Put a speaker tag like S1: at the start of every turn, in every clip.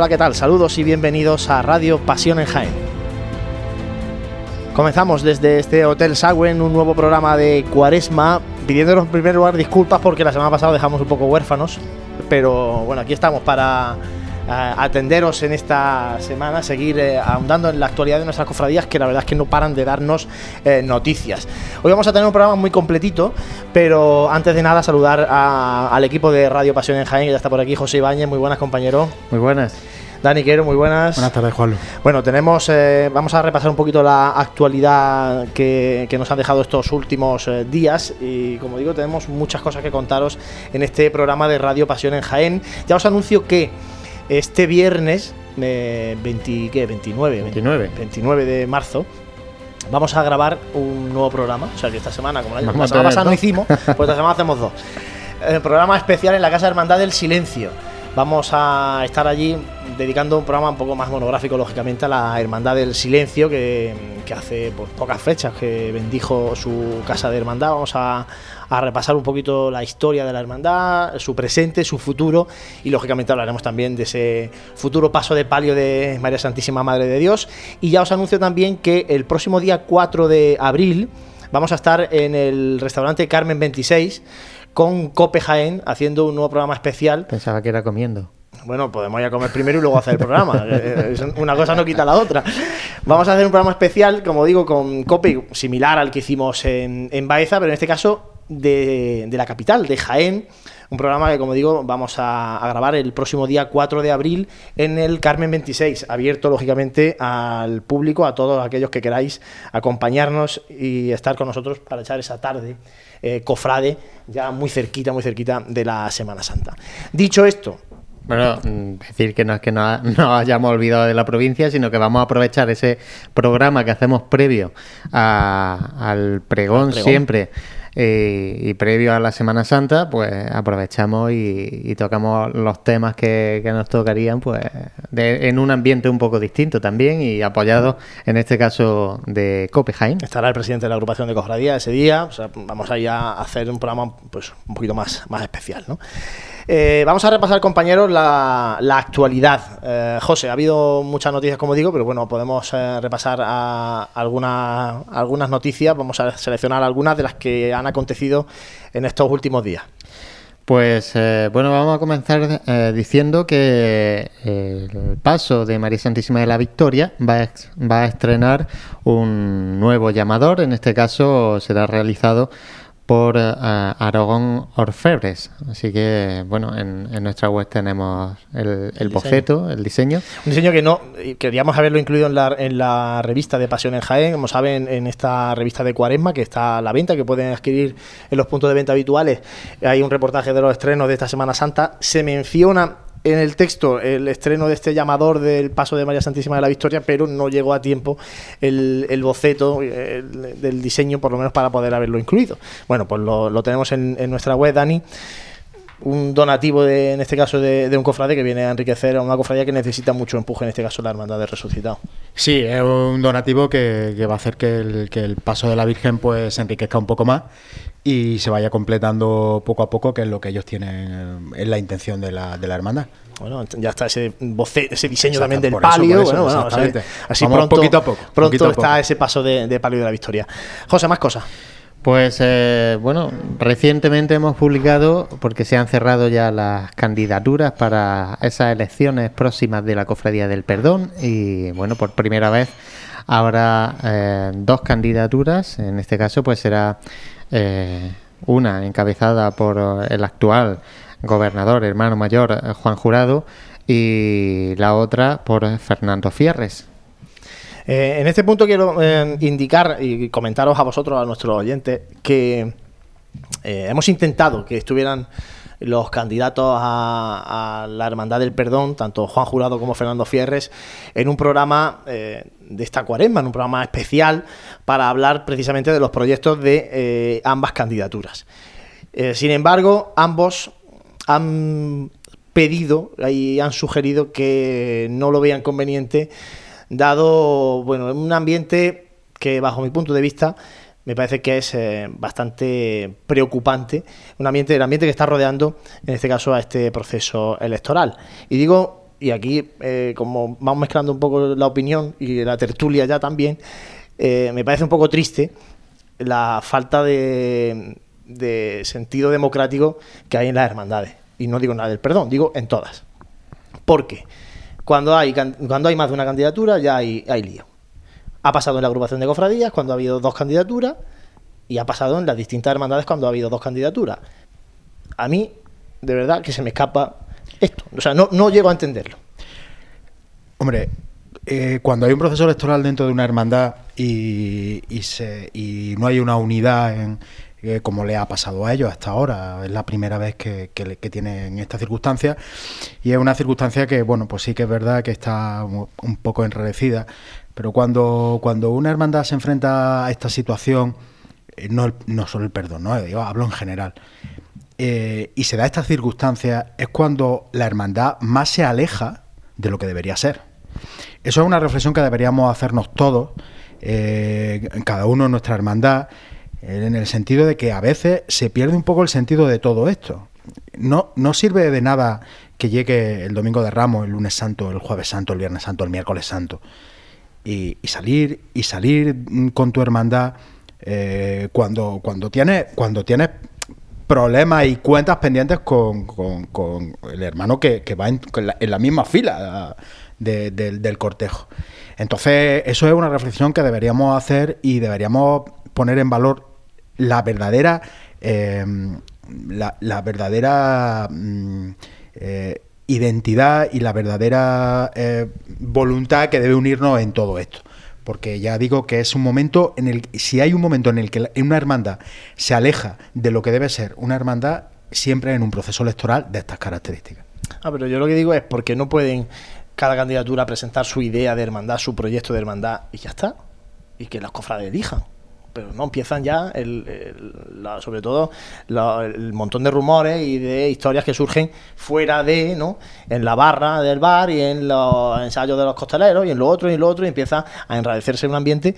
S1: Hola, ¿qué tal? Saludos y bienvenidos a Radio Pasión en Jaén. Comenzamos desde este Hotel Sagüen un nuevo programa de Cuaresma, pidiéndonos en primer lugar disculpas porque la semana pasada dejamos un poco huérfanos, pero bueno, aquí estamos para atenderos en esta semana, seguir eh, ahondando en la actualidad de nuestras cofradías, que la verdad es que no paran de darnos eh, noticias. Hoy vamos a tener un programa muy completito, pero antes de nada saludar a- al equipo de Radio Pasión en Jaén, que ya está por aquí, José Ibáñez, muy buenas compañero.
S2: Muy buenas.
S1: Dani Quero, muy buenas.
S3: Buenas tardes, Juanlu.
S1: Bueno, tenemos, eh, vamos a repasar un poquito la actualidad que, que nos han dejado estos últimos eh, días y como digo, tenemos muchas cosas que contaros en este programa de Radio Pasión en Jaén. Ya os anuncio que este viernes, eh, 20 ¿qué? 29,
S2: 29.
S1: 29 de marzo, vamos a grabar un nuevo programa. O sea que esta semana, como la, la semana pasada no hicimos, pues esta semana hacemos dos. Eh, programa especial en la Casa Hermandad del Silencio. Vamos a estar allí dedicando un programa un poco más monográfico, lógicamente, a la Hermandad del Silencio, que, que hace pues, pocas fechas que bendijo su casa de hermandad. Vamos a, a repasar un poquito la historia de la hermandad, su presente, su futuro, y lógicamente hablaremos también de ese futuro paso de palio de María Santísima Madre de Dios. Y ya os anuncio también que el próximo día 4 de abril vamos a estar en el restaurante Carmen 26 con Cope Jaén haciendo un nuevo programa especial
S2: Pensaba que era comiendo.
S1: bueno, podemos ir a comer primero y luego hacer el programa. Una cosa no quita la otra. Vamos a hacer un programa especial, como digo, con Cope, similar al que hicimos en, en Baeza, pero en este caso de, de la capital, de Jaén. Un programa que, como digo, vamos a, a grabar el próximo día 4 de abril en el Carmen 26, abierto lógicamente al público, a todos aquellos que queráis acompañarnos y estar con nosotros para echar esa tarde eh, cofrade, ya muy cerquita, muy cerquita de la Semana Santa. Dicho esto,
S2: Bueno, decir que no es que no, no hayamos olvidado de la provincia, sino que vamos a aprovechar ese programa que hacemos previo a- al pregón,
S1: Al pregón.
S2: siempre eh, y previo a la Semana Santa, pues aprovechamos y, y tocamos los temas que, que nos tocarían pues de- en un ambiente un poco distinto también y apoyados en este caso de Copenhagen.
S1: Estará el presidente de la agrupación de cofradía ese día. O sea, vamos a ir a hacer un programa pues, un poquito más, más especial. ¿no? Eh, vamos a repasar, compañeros, la, actualidad. Eh, José, ha habido muchas noticias, como digo, pero bueno, podemos eh, repasar a- alguna- algunas noticias. Vamos a seleccionar algunas de las que han acontecido en estos últimos días.
S2: Pues bueno, vamos a comenzar diciendo que el paso de María Santísima de la Victoria va a, va a estrenar un nuevo llamador, en este caso será realizado por eh, Aragón Orfebres. Así que, bueno, en, en nuestra web tenemos el, el boceto, el diseño.
S1: Un diseño que no queríamos haberlo incluido en la, en la revista de Pasión en Jaén, como saben, en esta revista de Cuaresma que está a la venta, que pueden adquirir en los puntos de venta habituales. Hay un reportaje de los estrenos de esta Semana Santa. Se menciona en el texto el estreno de este llamador del paso de María Santísima de la Victoria, pero no llegó a tiempo el, el boceto el- del diseño, por lo menos para poder haberlo incluido. Bueno, pues lo, lo tenemos en, en nuestra web, Dani un donativo, de, en este caso, de, de un cofrade que viene a enriquecer a una cofradía que necesita mucho empuje, en este caso la Hermandad del Resucitado.
S3: Sí, es un donativo que, que va a hacer que el, que el paso de la Virgen pues enriquezca un poco más y se vaya completando poco a poco, que es lo que ellos tienen en la intención de la, de la hermandad.
S1: Bueno, ya está ese boce- ese diseño
S3: Exacto,
S1: también del
S3: por eso,
S1: palio.
S3: por eso,
S1: bueno, bueno, o sea, así
S3: Vamos
S1: pronto,
S3: poquito a poco,
S1: pronto
S3: poquito a
S1: está
S3: poco.
S1: ese paso de, de palio de la victoria. José, más cosas.
S2: Pues eh, bueno, recientemente hemos publicado, porque se han cerrado ya las candidaturas para esas elecciones próximas de la Cofradía del Perdón y bueno, por primera vez habrá eh, dos candidaturas, en este caso pues será eh, una encabezada por el actual gobernador, hermano mayor eh, Juan Jurado y la otra por Fernando Fierres.
S1: Eh, en este punto quiero eh, indicar y comentaros a vosotros, a nuestros oyentes, que eh, hemos intentado que estuvieran los candidatos a, a la Hermandad del Perdón, tanto Juan Jurado como Fernando Fierres, en un programa eh, de esta cuaresma, en un programa especial para hablar precisamente de los proyectos de eh, ambas candidaturas. Eh, sin embargo, ambos han pedido y han sugerido que no lo vean conveniente, dado bueno, un ambiente que bajo mi punto de vista me parece que es eh, bastante preocupante, un ambiente, el ambiente que está rodeando, en este caso, a este proceso electoral. Y digo y aquí, eh, como vamos mezclando un poco la opinión y la tertulia ya también, eh, me parece un poco triste la falta de, de sentido democrático que hay en las hermandades. Y no digo nada del perdón, digo en todas. Porque cuando hay, cuando hay más de una candidatura ya hay, hay lío. Ha pasado en la agrupación de cofradías cuando ha habido dos candidaturas y ha pasado en las distintas hermandades cuando ha habido dos candidaturas. A mí, de verdad, que se me escapa esto. O sea, no, no llego a entenderlo.
S3: Hombre, eh, cuando hay un proceso electoral dentro de una hermandad y, y se, y no hay una unidad en, eh, como le ha pasado a ellos hasta ahora, es la primera vez que, que, que tienen esta circunstancia y es una circunstancia que, bueno, pues sí que es verdad que está un poco enredecida, pero cuando, cuando una hermandad se enfrenta a esta situación, eh, no, no solo el perdón, ¿no? Hablo en general, eh, y se da esta circunstancia, es cuando la hermandad más se aleja de lo que debería ser. Eso es una reflexión que deberíamos hacernos todos, eh, cada uno en nuestra hermandad, en el sentido de que a veces se pierde un poco el sentido de todo esto. No, no sirve de nada que llegue el domingo de Ramos, el lunes santo, el jueves santo, el viernes santo, el miércoles santo, y, salir y salir mm, con tu hermandad eh, cuando cuando tienes cuando tienes problemas y cuentas pendientes con, el hermano que, va en, la, misma fila del- del cortejo. Entonces, eso es una reflexión que deberíamos hacer y deberíamos poner en valor la verdadera, eh, la, la verdadera mm, eh, identidad y la verdadera eh, voluntad que debe unirnos en todo esto. Porque ya digo que es un momento en el si hay un momento en el que una hermandad se aleja de lo que debe ser una hermandad, siempre en un proceso electoral de estas características.
S1: Ah, pero yo lo que digo es porque no pueden cada candidatura presentar su idea de hermandad, su proyecto de hermandad y ya está. Y que los cofrades elijan. Pero no empiezan ya, el, la- sobre todo, el montón de rumores y de historias que surgen fuera de, ¿no? En la barra del bar y en los ensayos de los costaleros y en lo otro y en lo otro y empieza a enrarecerse un ambiente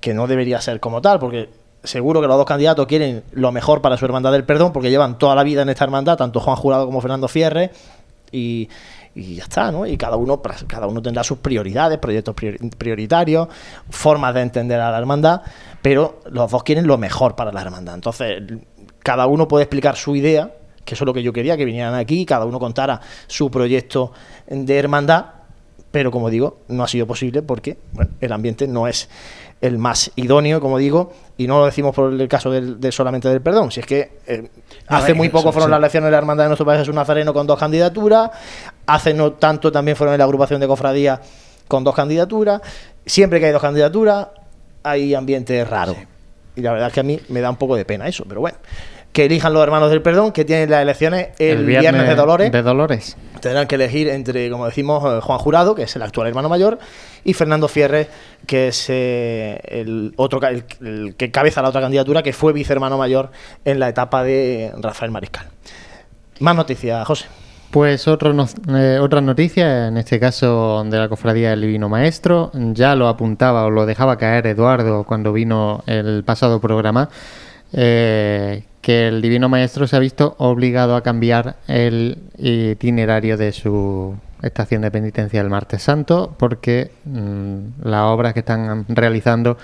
S1: que no debería ser como tal, porque seguro que los dos candidatos quieren lo mejor para su hermandad del perdón, porque llevan toda la vida en esta hermandad, tanto Juan Jurado como Fernando Fierre, y, y ya está, ¿no? Y cada uno, cada uno tendrá sus prioridades, proyectos priori- prioritarios, formas de entender a la hermandad, pero los dos quieren lo mejor para la hermandad. Entonces, cada uno puede explicar su idea, que eso es lo que yo quería, que vinieran aquí, cada uno contara su proyecto de hermandad, pero como digo, no ha sido posible porque bueno, el ambiente no es el más idóneo, como digo, y no lo decimos por el caso del, de solamente del perdón, si es que eh, hace
S3: ver,
S1: muy poco
S3: eso,
S1: fueron
S3: sí.
S1: las elecciones de la Hermandad de Nuestro Padre Jesús Nazareno con dos candidaturas, hace no tanto también fueron en la agrupación de cofradías con dos candidaturas, siempre que hay dos candidaturas hay ambiente raro. Y la verdad es que a mí me da un poco de pena eso, pero bueno. Que elijan los hermanos del perdón, que tienen las elecciones el, viernes, de Dolores.
S2: De Dolores.
S1: Tendrán que elegir entre, como decimos, eh, Juan Jurado, que es el actual hermano mayor, y Fernando Fierre, que es eh, el otro el que cabeza la otra candidatura, que fue vicehermano mayor en la etapa de Rafael Mariscal. Más noticias, José.
S2: Pues otro no- eh, otra noticia, en este caso de la Cofradía del Divino Maestro, ya lo apuntaba o lo dejaba caer Eduardo cuando vino el pasado programa, eh, que el Divino Maestro se ha visto obligado a cambiar el itinerario de su estación de penitencia el martes santo porque mm, las obras que están realizando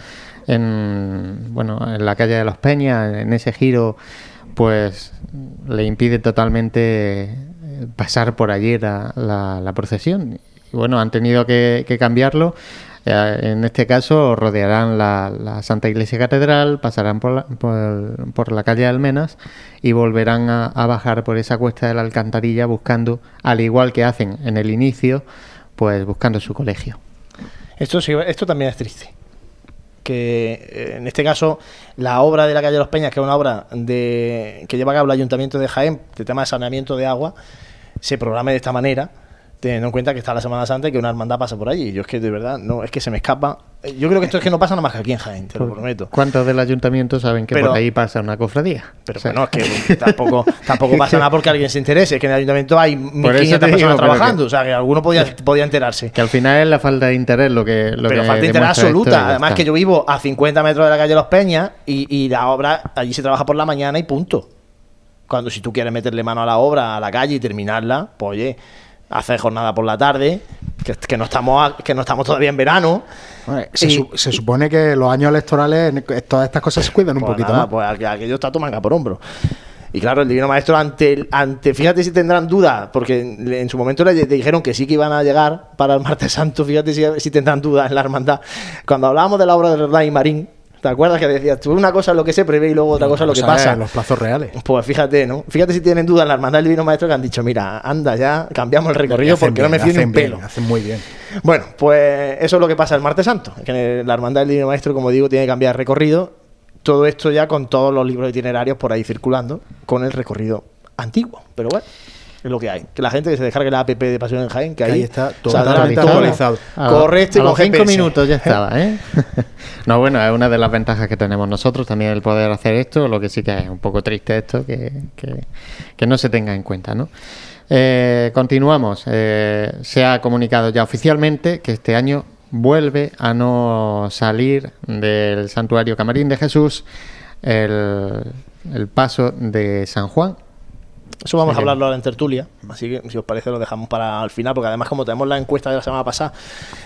S2: en, bueno, en la calle de los Peñas, en ese giro, pues le impide totalmente pasar por allí la, la- la procesión. Y bueno, han tenido que, que cambiarlo. Eh, en este caso rodearán la, la Santa Iglesia Catedral, pasarán por la, por, la calle Almenas y volverán a, a bajar por esa cuesta de la alcantarilla buscando, al igual que hacen en el inicio, pues buscando su colegio.
S1: Esto, esto también es triste. Que eh, en este caso, la obra de la calle Los Peñas, que es una obra de, que lleva a cabo el Ayuntamiento de Jaén, de tema de saneamiento de agua, se programe de esta manera, teniendo en cuenta que está la Semana Santa y que una hermandad pasa por allí. Yo es que de verdad, no, es que se me escapa. Eh, Yo creo que esto es que no pasa nada más que aquí en Jaén, te lo prometo.
S2: ¿Cuántos del ayuntamiento saben que
S1: Pero-
S2: por ahí pasa una cofradía?
S1: Pero
S2: O sea,
S1: bueno, es que tampoco, tampoco pasa nada porque alguien se interese. Es que en el ayuntamiento hay 1.500
S2: Por eso te
S1: personas trabajando.
S2: que-
S1: o sea, que alguno podía, podía enterarse.
S2: Que al final es la falta de interés lo que lo
S1: pero
S2: que
S1: falta de interés absoluta. Además,
S2: está.
S1: que yo vivo a 50 metros de la calle Los Peñas y, y la obra allí se trabaja por la mañana y punto. Cuando si tú quieres meterle mano a la obra, a la calle y terminarla, pues oye, hacer jornada por la tarde, que, que no estamos a- que no estamos todavía en verano.
S3: Bueno, se,
S1: Y-
S3: su- se supone que los años electorales, todas estas cosas se cuidan un
S1: Pues
S3: poquito
S1: nada,
S3: más.
S1: Pues aqu- aquello está tu manga por hombro. Y claro, el Divino Maestro ante, ante fíjate si tendrán dudas, porque en su momento le, le dijeron que sí que iban a llegar para el Martes Santo, fíjate si, si tendrán dudas en la hermandad. Cuando hablábamos de la obra de Ray Marín, ¿te acuerdas que decías tú una cosa es lo que se prevé y luego otra cosa es lo que pasa?
S3: Los plazos reales.
S1: Pues fíjate, ¿no? Fíjate si tienen dudas en la hermandad del Divino Maestro que han dicho, mira, anda ya, cambiamos el recorrido porque no me fío ni
S3: hacen
S1: un
S3: bien,
S1: pelo.
S3: Hacen muy bien.
S1: Bueno, pues eso es lo que pasa el martes santo, que la hermandad del Divino Maestro, como digo, tiene que cambiar de recorrido. Todo esto ya con todos los libros itinerarios por ahí circulando, con el recorrido antiguo. Pero bueno, es lo que hay. Que la gente que se descargue la app de Pasión en Jaén, que
S3: Que
S1: ahí,
S3: ahí está
S1: todo
S3: actualizado.
S1: Correcto con
S2: los cinco
S1: GPS.
S2: minutos ya estaba, ¿eh? no, bueno, es una de las ventajas que tenemos nosotros también el poder hacer esto, lo que sí que es un poco triste esto, que, que- que no se tenga en cuenta, ¿no? Eh, continuamos. Eh, se ha comunicado ya oficialmente que este año vuelve a no salir del santuario Camarín de Jesús el, el paso de San Juan,
S1: Eso vamos a hablarlo ahora en tertulia, así que si os parece lo dejamos para el final, porque además como tenemos la encuesta de la semana pasada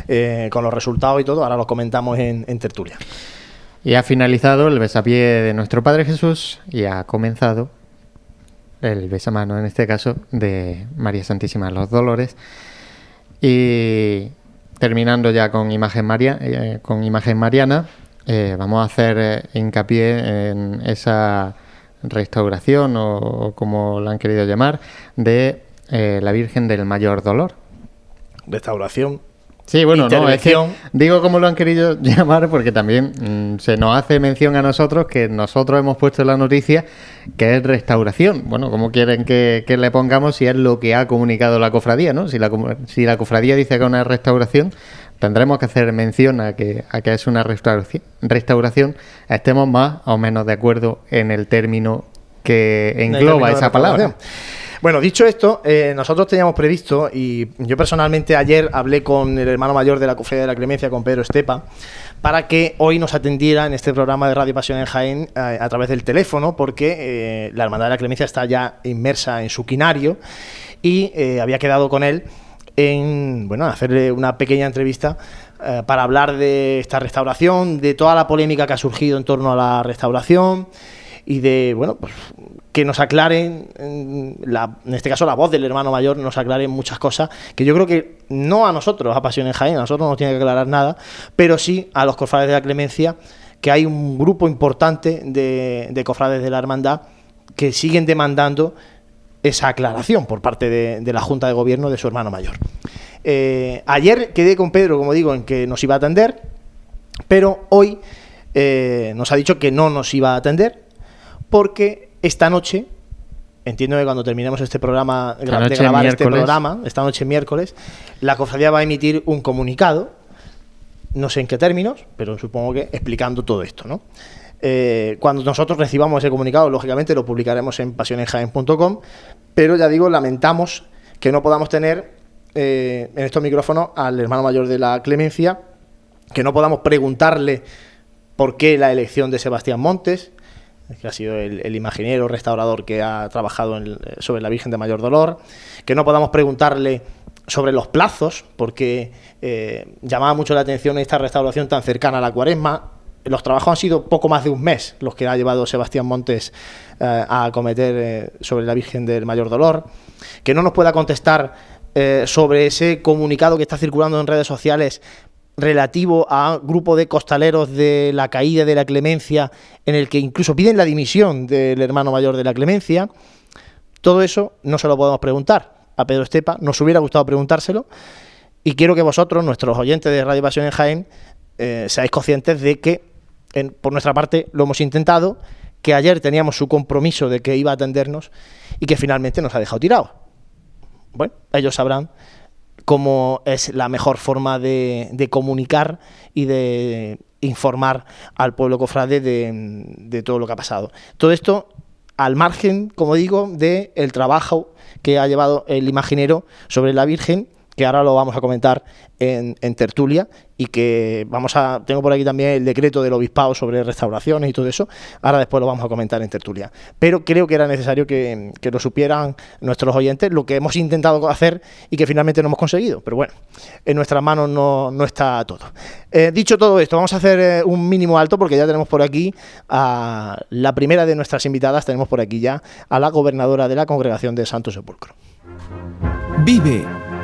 S1: eh, con los resultados y todo, ahora lo comentamos en, en tertulia.
S2: Y ha finalizado el besapié de nuestro Padre Jesús y ha comenzado el besamano, en este caso, de María Santísima de los Dolores. Y terminando ya con imagen, María, eh, con imagen mariana, eh, vamos a hacer hincapié en esa restauración, o, o como la han querido llamar, de eh, la Virgen del Mayor Dolor.
S1: Restauración.
S2: Sí, bueno, no, es que
S1: Intervención.
S2: digo como lo han querido llamar porque también mm, se nos hace mención a nosotros que nosotros hemos puesto en la noticia que es restauración. Bueno, ¿cómo quieren que, que le pongamos si es lo que ha comunicado la cofradía, ¿no? Si la, si la cofradía dice que es una restauración, tendremos que hacer mención a que, a que es una restauración, restauración, estemos más o menos de acuerdo en el término que engloba
S1: término
S2: esa palabra.
S1: Bueno, dicho esto, eh, nosotros teníamos previsto, y yo personalmente ayer hablé con el hermano mayor de la Cofradía de la Clemencia, con Pedro Estepa, para que hoy nos atendiera en este programa de Radio Pasión en Jaén eh, a través del teléfono, porque eh, la Hermandad de la Clemencia está ya inmersa en su quinario y eh, había quedado con él en bueno hacerle una pequeña entrevista eh, para hablar de esta restauración, de toda la polémica que ha surgido en torno a la restauración y de bueno pues que nos aclaren en, la- en este caso la voz del hermano mayor nos aclare muchas cosas que yo creo que no a nosotros a Pasión en Jaén a nosotros no nos tiene que aclarar nada pero sí a los cofrades de la Clemencia que hay un grupo importante de, de cofrades de la hermandad que siguen demandando esa aclaración por parte de, de la Junta de Gobierno de su hermano mayor. Eh, ayer quedé con Pedro, como digo, en que nos iba a atender, pero hoy eh, nos ha dicho que no nos iba a atender porque esta noche, entiendo que cuando terminemos este programa,
S2: Esta
S1: de grabar este programa, esta noche miércoles, la cofradía va a emitir un comunicado, no sé en qué términos, pero supongo que explicando todo esto, ¿no? Eh, cuando nosotros recibamos ese comunicado, lógicamente lo publicaremos en pasionenjaen.com, pero ya digo, lamentamos que no podamos tener eh, en estos micrófonos al hermano mayor de la Clemencia, que no podamos preguntarle por qué la elección de Sebastián Montes, que ha sido el, imaginero restaurador que ha trabajado en- sobre la Virgen de Mayor Dolor, que no podamos preguntarle sobre los plazos, porque eh, llamaba mucho la atención esta restauración tan cercana a la cuaresma. Los trabajos han sido poco más de un mes los que ha llevado Sebastián Montes eh, a acometer eh, sobre la Virgen del Mayor Dolor. Que no nos pueda contestar eh, sobre ese comunicado que está circulando en redes sociales relativo a grupo de costaleros de la caída de la clemencia, en el que incluso piden la dimisión del hermano mayor de la clemencia. Todo eso no se lo podemos preguntar a Pedro Estepa, nos hubiera gustado preguntárselo, y quiero que vosotros, nuestros oyentes de Radio Pasión en Jaén, seáis conscientes de que, por nuestra parte, lo hemos intentado, que ayer teníamos su compromiso de que iba a atendernos y que finalmente nos ha dejado tirados. Bueno, ellos sabrán cómo es la mejor forma de, comunicar y de informar al pueblo cofrade de, de todo lo que ha pasado. Todo esto al margen, como digo, del trabajo que ha llevado el imaginero sobre la Virgen que ahora lo vamos a comentar en, tertulia y que vamos a tengo por aquí también el decreto del obispado sobre restauraciones y todo eso. Ahora después lo vamos a comentar en tertulia. Pero creo que era necesario que, lo supieran nuestros oyentes lo que hemos intentado hacer y que finalmente no hemos conseguido. Pero bueno en nuestras manos no, está todo. Eh, dicho todo esto vamos a hacer eh, un mínimo alto porque ya tenemos por aquí a la primera de nuestras invitadas. Tenemos por aquí ya a la gobernadora de la congregación de Santo Sepulcro.
S4: Vive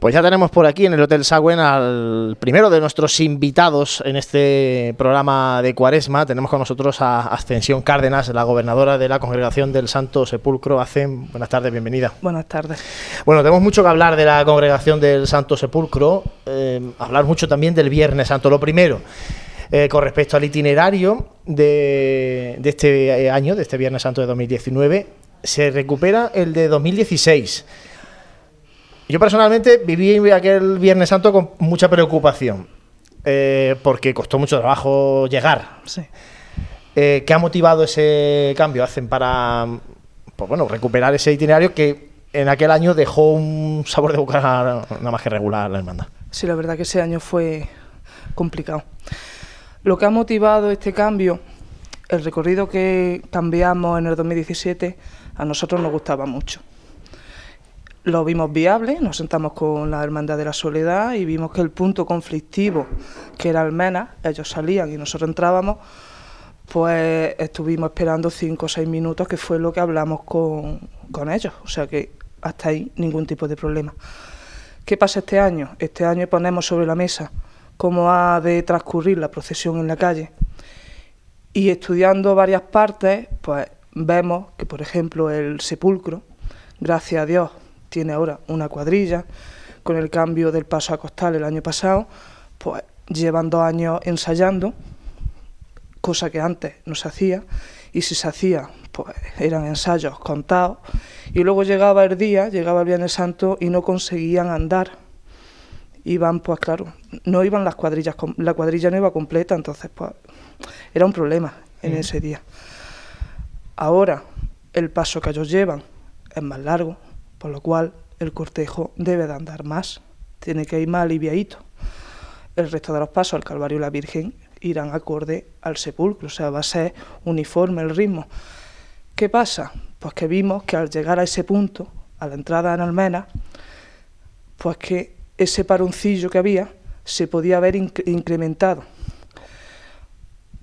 S1: Pues ya tenemos por aquí en el Hotel Sagüen al primero de nuestros invitados en este programa de Cuaresma. Tenemos con nosotros a Ascensión Cárdenas, la gobernadora de la Congregación del Santo Sepulcro. Hacen buenas tardes, bienvenida.
S5: Buenas tardes.
S1: Bueno, tenemos mucho que hablar de la Congregación del Santo Sepulcro, eh, hablar mucho también del Viernes Santo. Lo primero, eh, con respecto al itinerario de, de este eh, año, de este Viernes Santo de 2019, se recupera el de 2016. Yo personalmente viví aquel Viernes Santo con mucha preocupación, eh, porque costó mucho trabajo llegar. Sí. Eh, ¿Qué ha motivado ese cambio? ¿Hacen para pues bueno, recuperar ese itinerario que en aquel año dejó un sabor de boca nada más que regular la hermandad?
S5: Sí, la verdad que ese año fue complicado. Lo que ha motivado este cambio, el recorrido que cambiamos en el 2017, a nosotros nos gustaba mucho lo vimos viable, nos sentamos con la Hermandad de la Soledad y vimos que el punto conflictivo, que era Almena, ellos salían y nosotros entrábamos, pues estuvimos esperando cinco o seis minutos, que fue lo que hablamos con, con ellos. O sea que hasta ahí ningún tipo de problema. ¿Qué pasa este año? Este año ponemos sobre la mesa cómo ha de transcurrir la procesión en la calle. Y estudiando varias partes, pues vemos que, por ejemplo, el sepulcro, gracias a Dios, tiene ahora una cuadrilla, con el cambio del paso a costal el año pasado, pues llevan dos años ensayando, cosa que antes no se hacía, y si se hacía, pues eran ensayos contados, y luego llegaba el día, llegaba el Viernes Santo y no conseguían andar. Iban, pues claro, no iban las cuadrillas, la cuadrilla no iba completa, entonces pues era un problema en ese día. Ahora, el paso que ellos llevan es más largo, por lo cual el cortejo debe de andar más, tiene que ir más aliviadito. El resto de los pasos al Calvario y la Virgen irán acorde al sepulcro, o sea, va a ser uniforme el ritmo. ¿Qué pasa? Pues que vimos que al llegar a ese punto, a la entrada en Almena, pues que ese paroncillo que había se podía haber incrementado.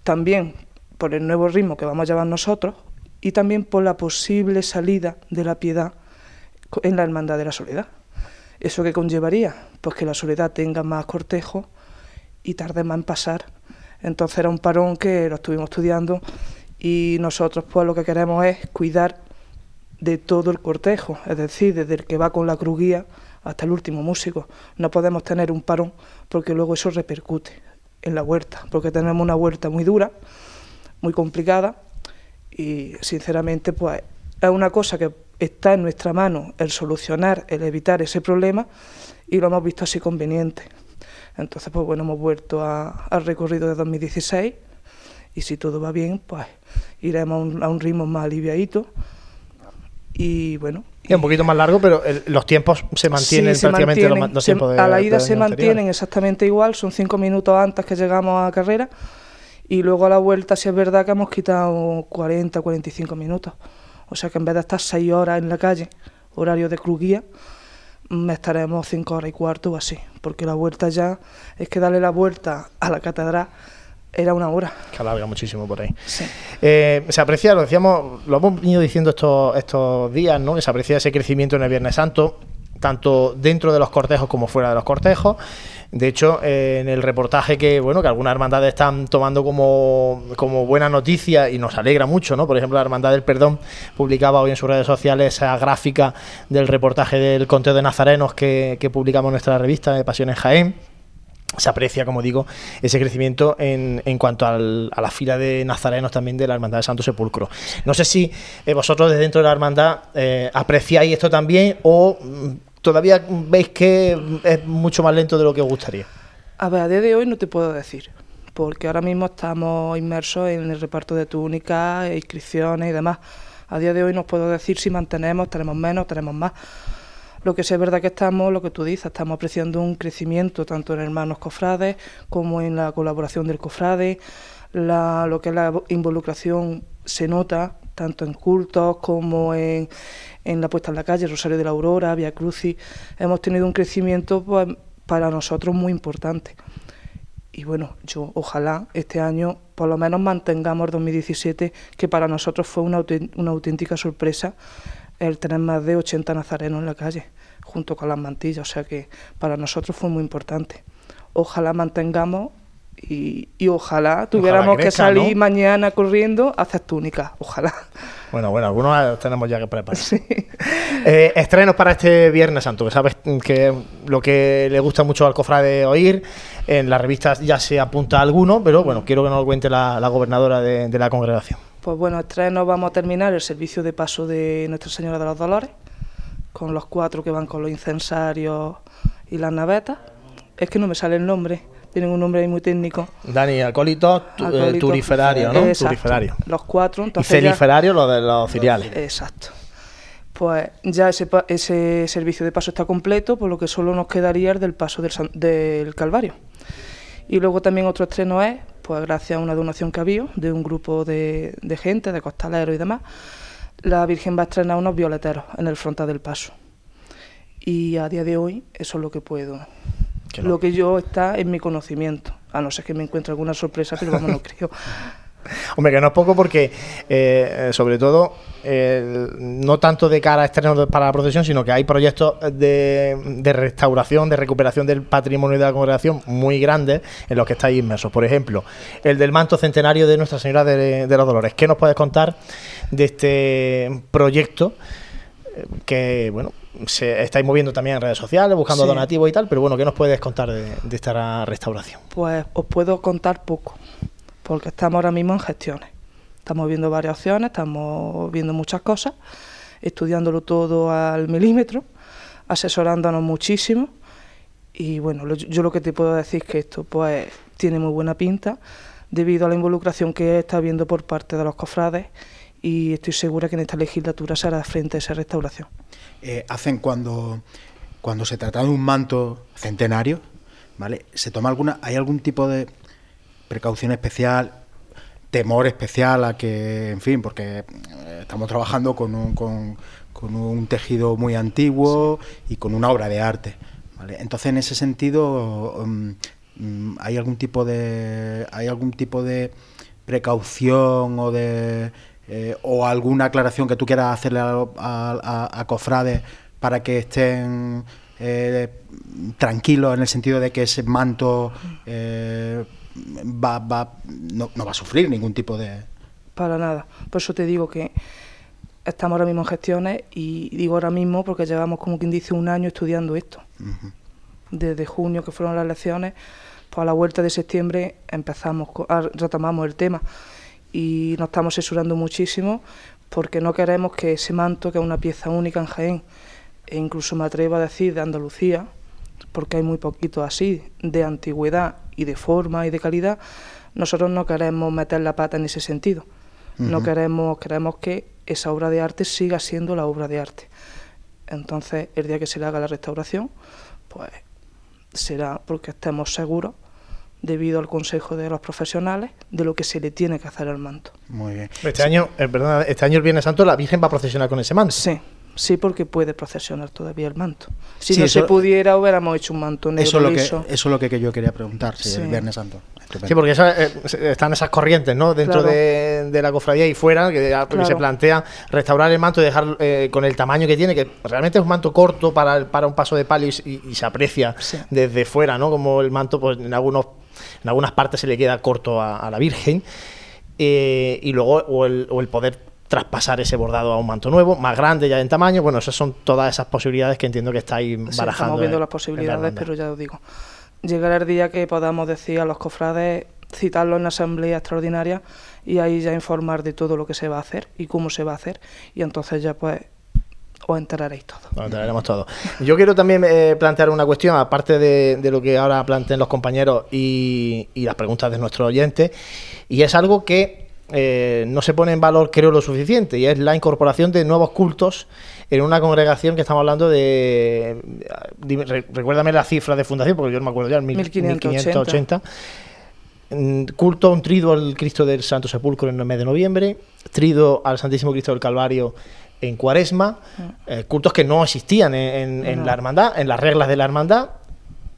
S5: También por el nuevo ritmo que vamos a llevar nosotros y también por la posible salida de la piedad en la Hermandad de la Soledad. ¿Eso qué conllevaría? Pues que la Soledad tenga más cortejo y tarde más en pasar. Entonces era un parón que lo estuvimos estudiando y nosotros pues lo que queremos es cuidar de todo el cortejo, es decir, desde el que va con la cruguía hasta el último músico. No podemos tener un parón porque luego eso repercute en la huerta, porque tenemos una huerta muy dura, muy complicada y sinceramente pues es una cosa que está en nuestra mano el solucionar, el evitar ese problema y lo hemos visto así conveniente. Entonces, pues bueno, hemos vuelto al recorrido de 2016 y si todo va bien, pues iremos a un, ritmo más aliviadito y bueno.
S1: Y un poquito más largo, pero los tiempos se mantienen prácticamente los, tiempos
S5: de, A la ida se mantienen exactamente igual, son cinco minutos antes que llegamos a carrera y luego a la vuelta, si es verdad que hemos quitado 40, 45 minutos. O sea que en vez de estar seis horas en la calle, horario de cruguía, mm, estaremos cinco horas y cuarto o así, porque la vuelta ya es que darle la vuelta a la catedral era una hora.
S1: Que alarga muchísimo por ahí. Eh, se aprecia, lo decíamos, lo hemos venido diciendo estos, estos días, ¿no? Que se aprecia ese crecimiento en el Viernes Santo, tanto dentro de los cortejos como fuera de los cortejos. De hecho, eh, en el reportaje que, bueno, que algunas hermandades están tomando como, como buena noticia y nos alegra mucho, ¿no? Por ejemplo, la Hermandad del Perdón publicaba hoy en sus redes sociales esa gráfica del reportaje del conteo de nazarenos que, publicamos en nuestra revista de Pasiones Jaén se aprecia, como digo, ese crecimiento en, en cuanto a la fila de nazarenos también de la Hermandad de Santo Sepulcro. No sé si eh, vosotros desde dentro de la Hermandad eh, apreciáis esto también o todavía veis que es mucho más lento de lo que os gustaría?
S5: A ver, a día de hoy no te puedo decir, porque ahora mismo estamos inmersos en el reparto de túnicas, inscripciones y demás. A día de hoy no puedo decir si mantenemos, tenemos menos, tenemos más. Lo que sí es verdad que estamos, lo que tú dices, estamos apreciando un crecimiento tanto en hermanos cofrades como en la colaboración del cofrade. La, lo que es la involucración se nota tanto en cultos como en, en la puesta en la calle, Rosario de la Aurora, Via Crucis. Hemos tenido un crecimiento pues, para nosotros muy importante. Y bueno, yo ojalá este año por lo menos mantengamos el 2017, que para nosotros fue una, una auténtica sorpresa el tener más de 80 nazarenos en la calle, junto con las mantillas, o sea que para nosotros fue muy importante. Ojalá mantengamos y, ojalá tuviéramos que salir mañana corriendo a hacer túnicas, ojalá.
S1: Bueno, bueno, algunos tenemos ya que preparar. Eh, estrenos para este Viernes Santo, que sabes que lo que le gusta mucho al cofrade oír, en las revistas ya se apunta alguno, pero bueno, quiero que nos lo cuente la, gobernadora de, la congregación.
S5: Pues bueno, estrenos vamos a terminar el servicio de paso de Nuestra Señora de los Dolores, con los cuatro que van con los incensarios y las navetas. Es que no me sale el nombre tienen un nombre ahí muy técnico.
S1: Dani, acólito, eh, turiferario, ¿no?
S5: Turiferario. Los cuatro.
S1: Entonces y celiferario, lo de los cereales.
S5: Exacto. Pues ya ese, ese servicio de paso está completo, por lo que solo nos quedaría el del paso del, del Calvario. Y luego también otro estreno es, pues gracias a una donación que había de un grupo de, de gente, de costaleros y demás, la Virgen va a estrenar unos violeteros en el frontal del paso. Y a día de hoy eso es lo que puedo lo que yo está en mi conocimiento, a no ser que me encuentre alguna sorpresa, pero vamos, no creo.
S1: Hombre, que no es poco porque, eh, sobre todo, no tanto de cara a para la procesión, sino que hay proyectos de, restauración, de recuperación del patrimonio de la congregación muy grandes en los que estáis inmersos. Por ejemplo, el del manto centenario de Nuestra Señora de, de los Dolores. ¿Qué nos puedes contar de este proyecto? Eh, que, bueno, se estáis moviendo también en redes sociales, buscando donativos y tal, pero bueno, ¿qué nos puedes contar de, esta restauración?
S5: Pues os puedo contar poco, porque estamos ahora mismo en gestiones. Estamos viendo varias opciones, estamos viendo muchas cosas, estudiándolo todo al milímetro, asesorándonos muchísimo. Y bueno, yo lo que te puedo decir es que esto pues tiene muy buena pinta debido a la involucración que está habiendo por parte de los cofrades y estoy segura que en esta legislatura se hará frente a esa restauración.
S3: Eh, hacen cuando, cuando se trata de un manto centenario, ¿vale? ¿Se toma alguna, hay algún tipo de precaución especial, temor especial a que, en fin, porque eh, estamos trabajando con un, con, un tejido muy antiguo y con una obra de arte, ¿vale? Entonces, en ese sentido, um, mm, hay algún tipo de, hay algún tipo de precaución o de eh, o alguna aclaración que tú quieras hacerle a, cofrades para que estén eh, tranquilos en el sentido de que ese manto eh, va, va, no, va a sufrir ningún tipo de...
S5: Para nada. Por eso te digo que estamos ahora mismo en gestiones y digo ahora mismo porque llevamos como quien dice un año estudiando esto. Desde junio que fueron las elecciones, pues a la vuelta de septiembre empezamos, retomamos el tema y nos estamos asesorando muchísimo porque no queremos que ese manto, que es una pieza única en Jaén, e incluso me atrevo a decir de Andalucía, porque hay muy poquito así, de antigüedad y de forma y de calidad, nosotros no queremos meter la pata en ese sentido. No queremos, queremos que esa obra de arte siga siendo la obra de arte. Entonces, el día que se le haga la restauración, pues será porque estemos seguros debido al consejo de los profesionales de lo que se le tiene que hacer al manto.
S1: Muy bien. Este año, eh, este año el Viernes Santo la Virgen va a procesionar con ese manto.
S5: Sí. Sí, porque puede procesionar todavía el manto. Si no se pudiera, hubiéramos hecho un manto negro
S3: eso, lo que, eso es lo que yo quería preguntar, si el Viernes Santo.
S1: Sí, porque eh, están esas corrientes, ¿no? Dentro de, la cofradía y fuera, que, se plantea restaurar el manto y dejar eh, con el tamaño que tiene, que realmente es un manto corto para, para un paso de palio y, se aprecia desde fuera, ¿no? Como el manto, pues en algunos en algunas partes se le queda corto a, la Virgen, eh, y luego o el, o el poder traspasar ese bordado a un manto nuevo, más grande ya en tamaño. Bueno, esas son todas esas posibilidades que entiendo que estáis barajando.
S5: estamos viendo las posibilidades, pero ya os digo, llegará el día que podamos decir a los cofrades, citarlo en asamblea extraordinaria y ahí ya informar de todo lo que se va a hacer y cómo se va a hacer. Y entonces ya pues os enteraréis todo.
S1: Todos. Yo quiero también eh, plantear una cuestión, aparte de, lo que ahora planteen los compañeros y, y las preguntas de nuestros oyentes, y es algo que eh, no se pone en valor, creo, lo suficiente, y es la incorporación de nuevos cultos en una congregación que estamos hablando de. recuérdame la cifra de fundación, porque yo no me acuerdo ya, el mil-
S5: 1580.
S1: 1580. Mm, Culto, un trido al Cristo del Santo Sepulcro en el mes de noviembre, trido al Santísimo Cristo del Calvario en Cuaresma, eh, cultos que no existían en, en- en
S5: No.
S1: la hermandad, en las reglas de la hermandad,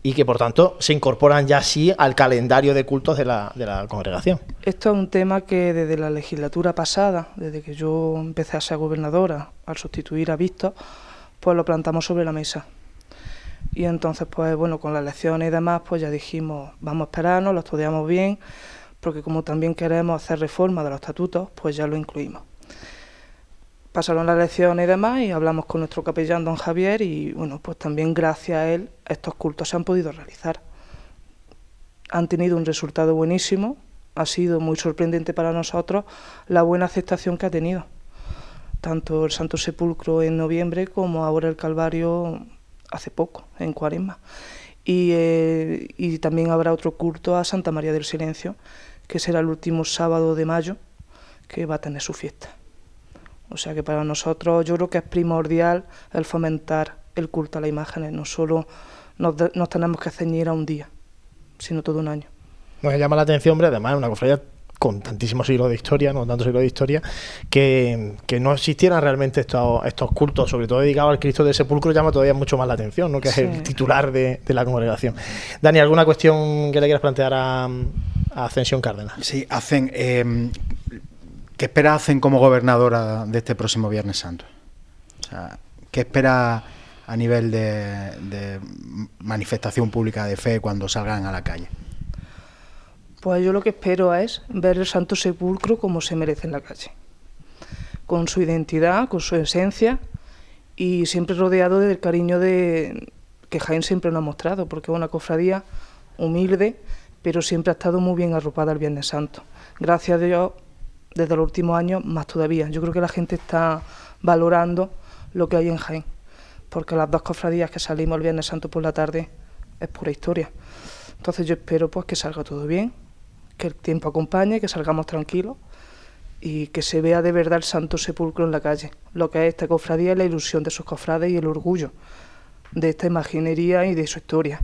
S1: y que por tanto se incorporan ya sí al calendario de cultos de la, de la congregación.
S5: Esto es un tema que desde la legislatura pasada, desde que yo empecé a ser gobernadora, al sustituir a Víctor, pues lo plantamos sobre la mesa. Y entonces, pues bueno, con las elecciones y demás, pues ya dijimos, vamos a esperarnos, lo estudiamos bien, porque como también queremos hacer reforma de los estatutos, pues ya lo incluimos. Pasaron las elecciones y demás y hablamos con nuestro capellán, don Javier, y bueno, pues también gracias a él estos cultos se han podido realizar han tenido un resultado buenísimo. Ha sido muy sorprendente para nosotros la buena aceptación que ha tenido. Tanto el Santo Sepulcro en noviembre como ahora el Calvario hace poco, en Cuaresma. Y, eh, y también habrá otro culto a Santa María del Silencio, que será el último sábado de mayo, que va a tener su fiesta. O sea que para nosotros yo creo que es primordial el fomentar el culto a las imágenes. No solo nos, de- nos tenemos que ceñir a un día, sino todo un año.
S1: Nos llama la atención, hombre, además es una cofradía con tantísimos siglos de historia, no tantos siglos de historia, que, que no existieran realmente estos, estos cultos, sobre todo dedicados al Cristo del Sepulcro, llama todavía mucho más la atención, ¿no? que
S5: Sí.
S1: es el titular de, de la congregación. Dani, ¿alguna cuestión que le quieras plantear a, a Ascensión Cárdenas?
S3: Sí, hacen. eh, ¿Qué espera hacen como gobernadora de este próximo Viernes Santo? ¿qué espera a nivel de, de manifestación pública de fe cuando salgan a la calle?
S5: Pues yo lo que espero es ver el Santo Sepulcro como se merece en la calle, con su identidad, con su esencia y siempre rodeado del cariño de que Jaén siempre nos ha mostrado, porque es una cofradía humilde, pero siempre ha estado muy bien arropada el Viernes Santo. Gracias a Dios, desde los últimos años, más todavía. Yo creo que la gente está valorando lo que hay en Jaén, porque las dos cofradías que salimos el Viernes Santo por la tarde es pura historia. Entonces yo espero pues que salga todo bien, que el tiempo acompañe, que salgamos tranquilos y que se vea de verdad el Santo Sepulcro en la calle, lo que es esta cofradía y la ilusión de sus cofrades y el orgullo de esta imaginería y de su historia.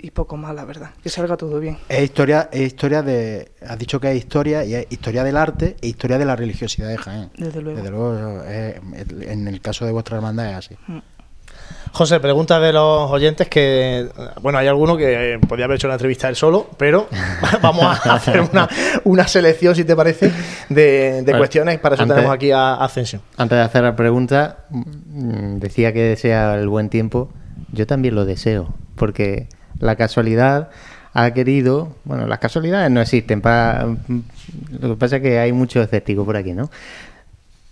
S5: Y poco más, la verdad, que salga todo bien.
S3: Es historia, es historia de. Has dicho que es historia y es historia del arte e historia de la religiosidad de Jaén.
S5: Desde luego.
S3: Desde luego, en el caso de vuestra hermandad es así.
S1: José, pregunta de los oyentes que, bueno, hay alguno que eh, podría haber hecho una entrevista él solo, pero vamos a hacer una, una selección, si te parece, de, de
S2: Vale.
S1: cuestiones. Para eso
S2: Antes-
S1: tenemos aquí a Ascensión.
S2: Antes de hacer la pregunta, mm, decía que desea el buen tiempo. Yo también lo deseo, porque la casualidad ha querido. Bueno, las casualidades no existen. Para, lo que pasa es que hay muchos escépticos por aquí, ¿no?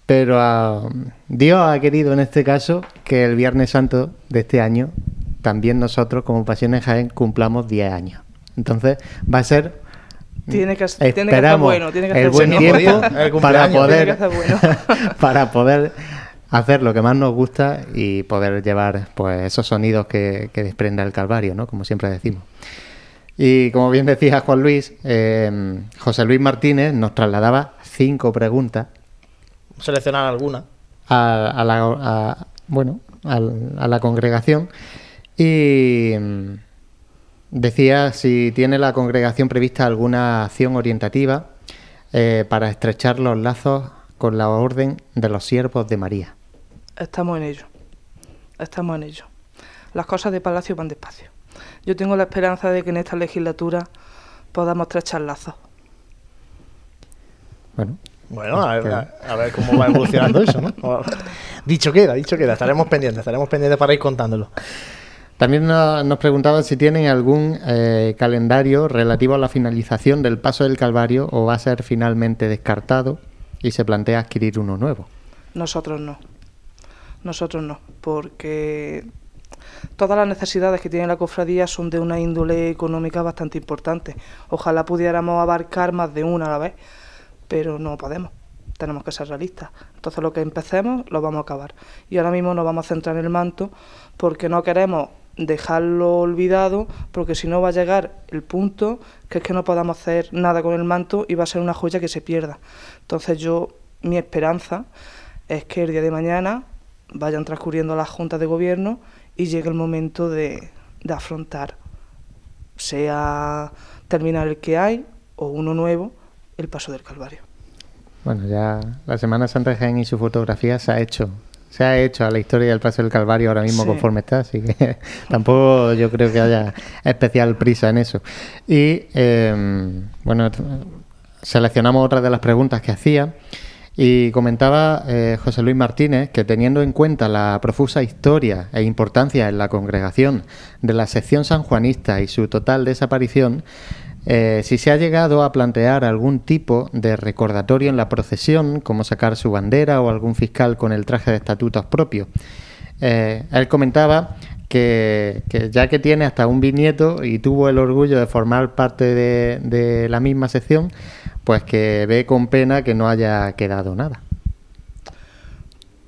S2: Pero ah, Dios ha querido en este caso que el Viernes Santo de este año, también nosotros como Pasiones Jaén cumplamos 10 años. Entonces va a ser
S5: Tiene que, tiene que estar
S2: Esperamos
S5: bueno, tiene que
S2: el
S5: estar
S2: buen
S5: bueno.
S1: tiempo el
S2: para poder
S5: Tiene que estar bueno.
S2: para poder hacer lo que más nos gusta y poder llevar pues esos sonidos que, que desprenda el Calvario, ¿no? Como siempre decimos. Y como bien decía Juan Luis, eh, José Luis Martínez nos trasladaba cinco preguntas
S1: Seleccionar alguna.
S2: a, a la, a- bueno, a la congregación y mm, decía si tiene la congregación prevista alguna acción orientativa eh, para estrechar los lazos con la orden de los siervos de María.
S5: Estamos en ello. Estamos en ello. Las cosas de Palacio van despacio. Yo tengo la esperanza de que en esta legislatura podamos estrechar lazos.
S2: Bueno,
S1: Bueno, a ver, a- ver cómo va evolucionando eso, ¿no? Dicho queda, dicho queda. Estaremos pendientes, estaremos pendientes para ir contándolo.
S2: también no- nos preguntaban si tienen algún eh, calendario relativo a la finalización del paso del Calvario o va a ser finalmente descartado y se plantea adquirir uno nuevo.
S5: Nosotros no. Nosotros no, porque todas las necesidades que tiene la cofradía son de una índole económica bastante importante. Ojalá pudiéramos abarcar más de una a la vez, pero no podemos. tenemos que ser realistas. Entonces lo que empecemos lo vamos a acabar. Y ahora mismo nos vamos a centrar en el manto porque no queremos dejarlo olvidado porque si no va a llegar el punto que es que no podamos hacer nada con el manto y va a ser una joya que se pierda. Entonces yo, mi esperanza es que el día de mañana vayan transcurriendo las juntas de gobierno y llegue el momento de, de afrontar, sea terminar el que hay o uno nuevo, el paso del Calvario.
S2: Bueno, ya la Semana Santa de Jaén y su fotografía se ha hecho. Se ha hecho a la historia del Paso del Calvario ahora mismo
S5: Sí.
S2: conforme está, así que tampoco yo creo que haya especial prisa en eso. Y eh, bueno, seleccionamos otra de las preguntas que hacía y comentaba eh, José Luis Martínez que teniendo en cuenta la profusa historia e importancia en la congregación de la sección sanjuanista y su total desaparición, eh, si se ha llegado a plantear algún tipo de recordatorio en la procesión, como sacar su bandera o algún fiscal con el traje de estatutos propio. Eh, él comentaba que, ya que tiene hasta un bisnieto y tuvo el orgullo de formar parte de, de la misma sección, pues que ve con pena que no haya quedado nada.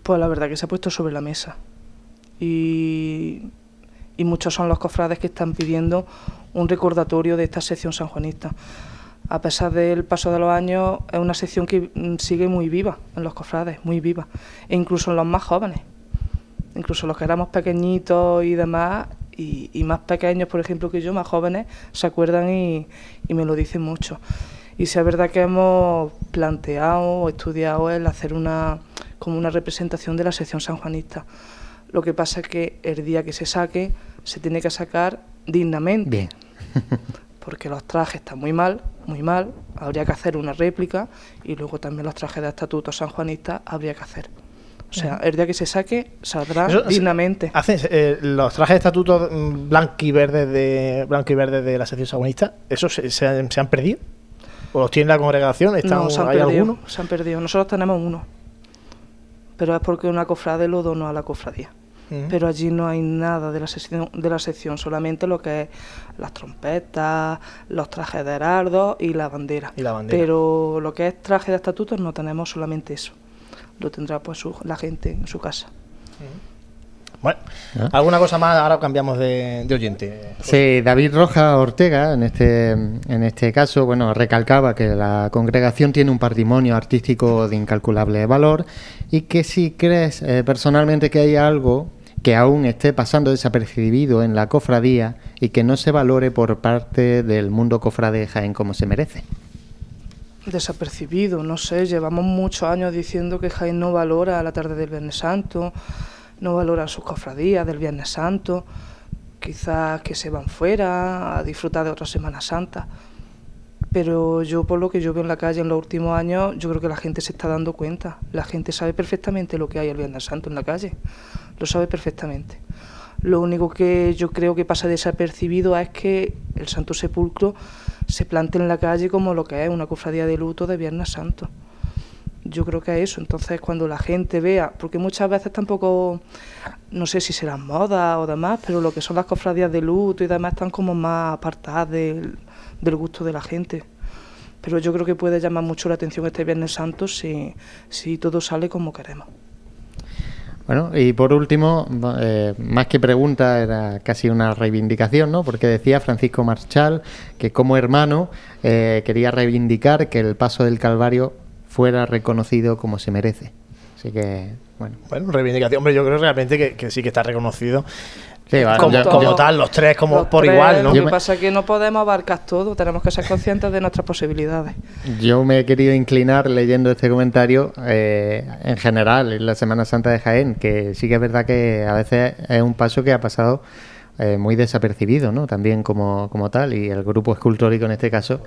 S5: Pues la verdad que se ha puesto sobre la mesa. Y, y muchos son los cofrades que están pidiendo un recordatorio de esta sección sanjuanista. A pesar del paso de los años, es una sección que sigue muy viva en los cofrades, muy viva. E incluso en los más jóvenes. Incluso los que éramos pequeñitos y demás, y, y más pequeños, por ejemplo, que yo, más jóvenes, se acuerdan y, y me lo dicen mucho. Y si es verdad que hemos planteado o estudiado el hacer una como una representación de la sección sanjuanista. Lo que pasa es que el día que se saque, se tiene que sacar dignamente.
S2: Bien.
S5: Porque los trajes están muy mal, muy mal. Habría que hacer una réplica y luego también los trajes de estatuto sanjuanista habría que hacer. O sea, el día que se saque, saldrá
S1: Eso,
S5: dignamente.
S1: Eh, los trajes de estatuto mm, blanco y verde de blanco y verde de la sección sagonista, ¿esos se, se se han perdido? ¿O los tiene la congregación? ¿Están,
S5: No, se han
S1: ¿Hay
S5: perdido. Se han perdido. Nosotros tenemos uno. Pero es porque una cofrade lo donó a la cofradía. Pero allí no hay nada de la sección, de la sección solamente lo que es las trompetas, los trajes de heraldo y la bandera.
S1: Y la bandera.
S5: Pero lo que es traje de estatutos no tenemos solamente eso. Lo tendrá pues su- la gente en su casa.
S1: Bueno,
S2: ¿Ah?
S1: ¿alguna cosa más? Ahora cambiamos de, de oyente.
S2: Sí, David Roja Ortega, en este, en este caso, bueno, recalcaba que la congregación tiene un patrimonio artístico de incalculable valor y que si crees eh, personalmente que hay algo que aún esté pasando desapercibido en la cofradía y que no se valore por parte del mundo cofrade de Jaén como se merece.
S5: desapercibido, no sé, llevamos muchos años diciendo que Jaén no valora la tarde del Viernes Santo, no valora sus cofradías del Viernes Santo, quizás que se van fuera a disfrutar de otra Semana Santa. Pero yo, por lo que yo veo en la calle en los últimos años, yo creo que la gente se está dando cuenta. La gente sabe perfectamente lo que hay el Viernes Santo en la calle. Lo sabe perfectamente. Lo único que yo creo que pasa desapercibido es que el Santo Sepulcro se plante en la calle como lo que es una cofradía de luto de Viernes Santo. Yo creo que es eso. Entonces, cuando la gente vea, porque muchas veces tampoco, no sé si serán modas o demás, pero lo que son las cofradías de luto y demás están como más apartadas del, del gusto de la gente. Pero yo creo que puede llamar mucho la atención este Viernes Santo si, si todo sale como queremos.
S2: Bueno, y por último, eh, más que pregunta, era casi una reivindicación, ¿no? Porque decía Francisco Marchal que como hermano eh, quería reivindicar que el paso del Calvario fuera reconocido como se merece. Así que, bueno.
S1: Bueno, reivindicación. Hombre, yo creo realmente que, que sí que está reconocido
S2: Sí, vale,
S1: como,
S2: yo-
S1: como
S5: yo-
S1: tal, los tres como
S5: Los
S1: por
S5: tres,
S1: igual, ¿no?
S5: Lo que
S2: me-
S5: pasa es que no podemos abarcar todo, tenemos que ser conscientes de nuestras posibilidades.
S2: Yo me he querido inclinar leyendo este comentario eh, en general en la Semana Santa de Jaén, que sí que es verdad que a veces es un paso que ha pasado eh, muy desapercibido, ¿no? También como, como tal, y el grupo escultórico en este caso,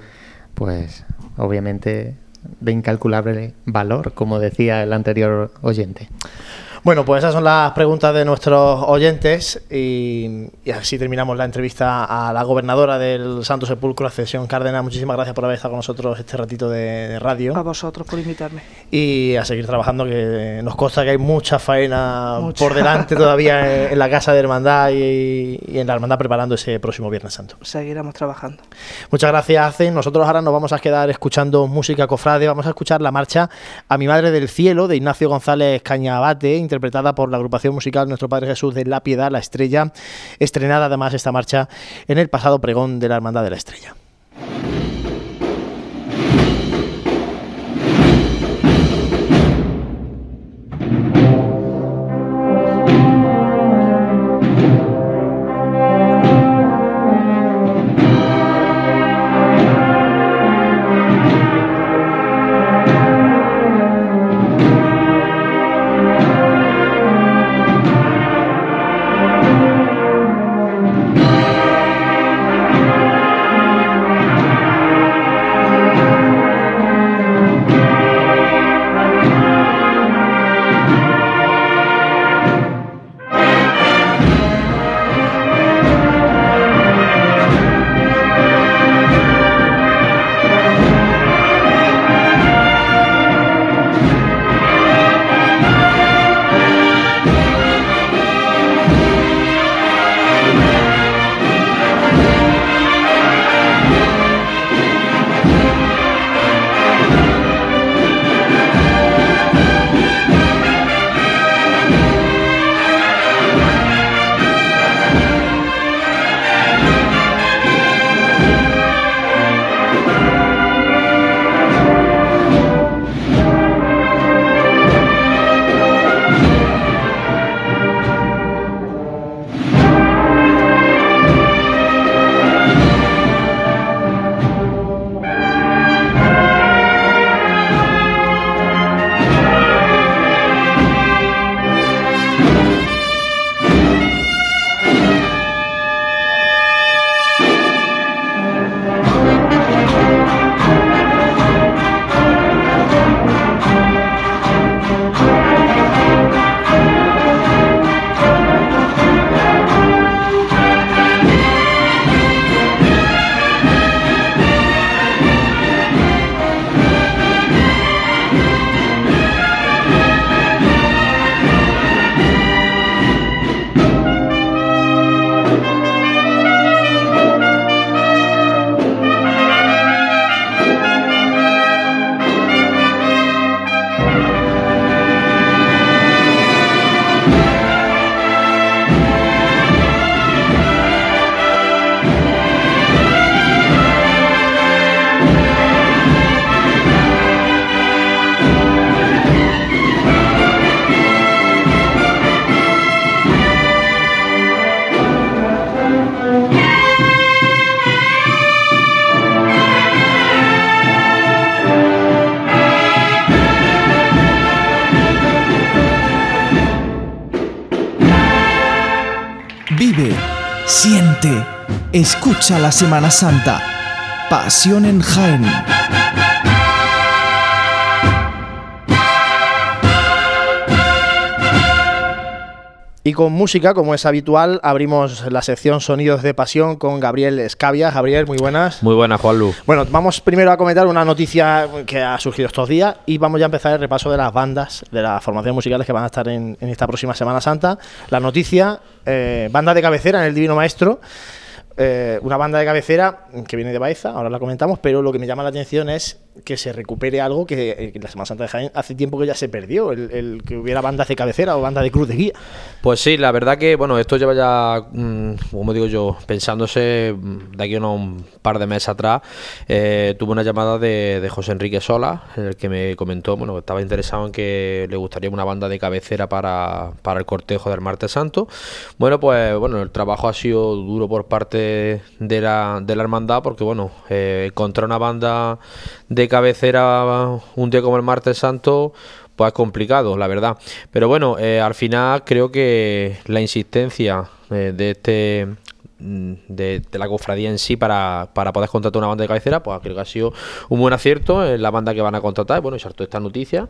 S2: pues obviamente de incalculable valor, como decía el anterior oyente.
S1: Bueno, pues esas son las preguntas de nuestros oyentes y, y así terminamos la entrevista a la gobernadora del Santo Sepulcro, Ascensión Cárdenas. Muchísimas gracias por haber estado con nosotros este ratito de, de radio.
S5: A vosotros por invitarme.
S1: y a seguir trabajando, que nos consta que hay mucha faena
S5: Mucha.
S1: por delante todavía en, en la casa de Hermandad y, y en la Hermandad preparando ese próximo Viernes Santo.
S5: Seguiremos trabajando.
S1: Muchas gracias, Ace. Nosotros ahora nos vamos a quedar escuchando música cofrade. Vamos a escuchar la marcha A mi Madre del Cielo de Ignacio González Cañabate, interpretada por la agrupación musical Nuestro Padre Jesús de La Piedad, La Estrella, estrenada además esta marcha en el pasado pregón de la Hermandad de la Estrella.
S4: Escucha la Semana Santa. Pasión en Jaén.
S1: Y con música, como es habitual, abrimos la sección Sonidos de Pasión con Gabriel Escavia. Gabriel, muy buenas.
S6: Muy buena, Juanlu.
S1: Bueno, vamos primero a comentar una noticia que ha surgido estos días y vamos ya a empezar el repaso de las bandas, de las formaciones musicales que van a estar en, en esta próxima Semana Santa. La noticia, eh, banda de cabecera en el Divino Maestro, eh, una banda de cabecera que viene de Baeza, ahora la comentamos, pero lo que me llama la atención es que se recupere algo que eh, en la Semana Santa de Jaén hace tiempo que ya se perdió, el, que hubiera bandas de cabecera o banda de cruz de guía.
S6: Pues sí, la verdad que, bueno, esto lleva ya, mm, como digo yo, pensándose mm, de aquí a un par de meses atrás. Eh, tuve una llamada de, José Enrique Sola, en el que me comentó, bueno, que estaba interesado en que le gustaría una banda de cabecera para, para el cortejo del Martes Santo. Bueno, pues, bueno, el trabajo ha sido duro por parte de la, de la hermandad, porque, bueno, eh, encontrar una banda de cabecera un día como el Martes Santo pues es complicado, la verdad. Pero bueno, eh, al final creo que la insistencia eh, de este de, de la cofradía en sí para, para poder contratar una banda de cabecera, pues creo que ha sido un buen acierto en la banda que van a contratar. Bueno, y saltó esta noticia.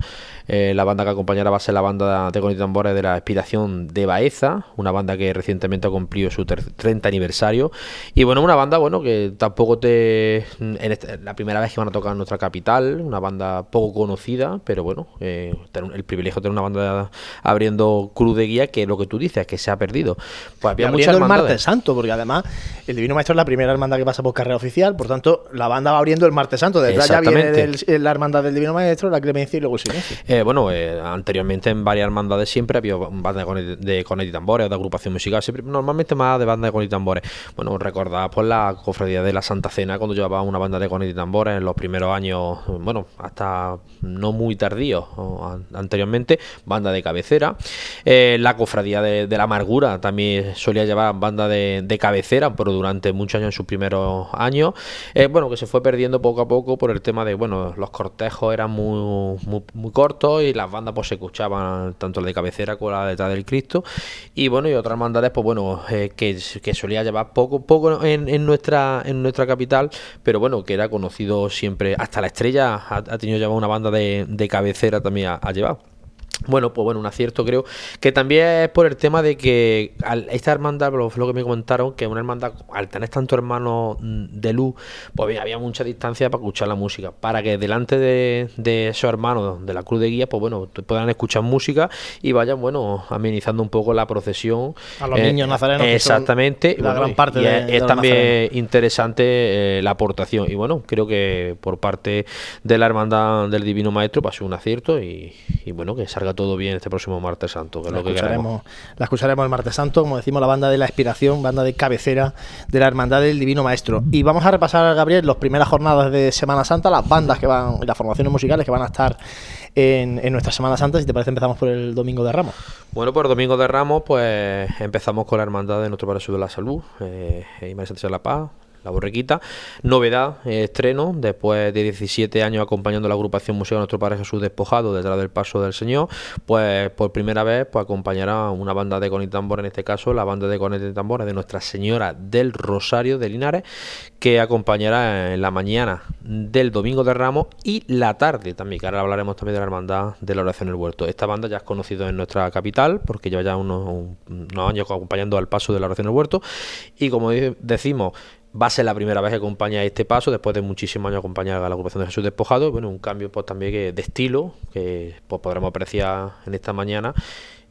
S6: Eh, la banda que acompañará va a ser la banda de Con y Tambores de la Inspiración de Baeza, una banda que recientemente ha cumplido su ter- 30 aniversario. Y bueno, una banda bueno que tampoco te. En este- la primera vez que van a tocar en nuestra capital, una banda poco conocida, pero bueno, eh, el privilegio de tener una banda abriendo Cruz de Guía, que lo que tú dices, que se ha perdido. Pues había muchas
S1: el martes santo, porque además el Divino Maestro es la primera hermandad que pasa por carrera oficial, por tanto, la banda va abriendo el martes santo. Detrás ya viene la hermandad del Divino Maestro, la Clemencia y luego el Silencio.
S6: Eh, bueno, eh, anteriormente en varias hermandades siempre había banda de de cornet y tambores o de agrupación musical, siempre, normalmente más de banda de cornet y tambores. Bueno, recordad por la cofradía de la Santa Cena cuando llevaba una banda de cornet y tambores en los primeros años, bueno, hasta no muy tardíos anteriormente, banda de cabecera. Eh, la cofradía de, de la amargura también solía llevar banda de, de cabecera, pero durante muchos años en sus primeros años. Eh, bueno, que se fue perdiendo poco a poco por el tema de, bueno, los cortejos eran muy, muy, cortos y las bandas pues se escuchaban tanto la de cabecera como la detrás del Cristo. Y bueno, y otras hermandades, pues bueno, eh, que, que solía llevar poco, poco en, en nuestra, en nuestra capital, pero bueno, que era conocido siempre, hasta la estrella ha, ha tenido ya una banda de, de cabecera también ha, ha llevado. Bueno, pues bueno, un acierto creo que también es por el tema de que al- esta hermandad, lo, lo que me comentaron, que una hermandad, al tener tantos hermanos mm, de luz, pues había- había mucha distancia para escuchar la música, para que delante de, de esos hermanos de la cruz de guía, pues bueno, puedan escuchar música y vayan, bueno, amenizando un poco la procesión.
S1: A los niños nazarenos, que son
S6: Exactamente. y
S1: la
S6: bueno,
S1: gran parte
S6: y
S1: de-
S6: es,
S1: de
S6: es
S1: los
S6: también
S1: nazarenos.
S6: interesante eh, la aportación. Y bueno, creo que por parte de la hermandad del Divino Maestro pasó un acierto y, y bueno, que salga todo bien este próximo martes santo, que es
S1: La
S6: lo que queremos.
S1: escucharemos, la escucharemos el martes santo, como decimos, la banda de la inspiración, banda de cabecera de la hermandad del Divino Maestro. Y vamos a repasar, Gabriel, las primeras jornadas de Semana Santa, las bandas que van, las formaciones musicales que van a estar en, en nuestra Semana Santa. Si te parece, empezamos por el Domingo de Ramos.
S6: Bueno, por Domingo de Ramos, pues empezamos con la hermandad de Nuestro Padre de la Salud, eh, y María de la Paz, la borrequita. Novedad, estreno, después de 17 años acompañando la agrupación Museo de Nuestro Padre Jesús Despojado detrás del paso del Señor, pues por primera vez pues acompañará una banda de con y tambor, en este caso la banda de con y tambores de Nuestra Señora del Rosario de Linares, que acompañará en la mañana del Domingo de Ramos y la tarde también, que ahora hablaremos también de la hermandad de la oración del huerto. Esta banda ya es conocida en nuestra capital porque lleva ya unos, un- unos años acompañando al paso de la oración del huerto y como decimos va a ser la primera vez que acompaña este paso después de muchísimos años acompañar a la agrupación de Jesús Despojado. Bueno un cambio pues también de estilo que pues podremos apreciar en esta mañana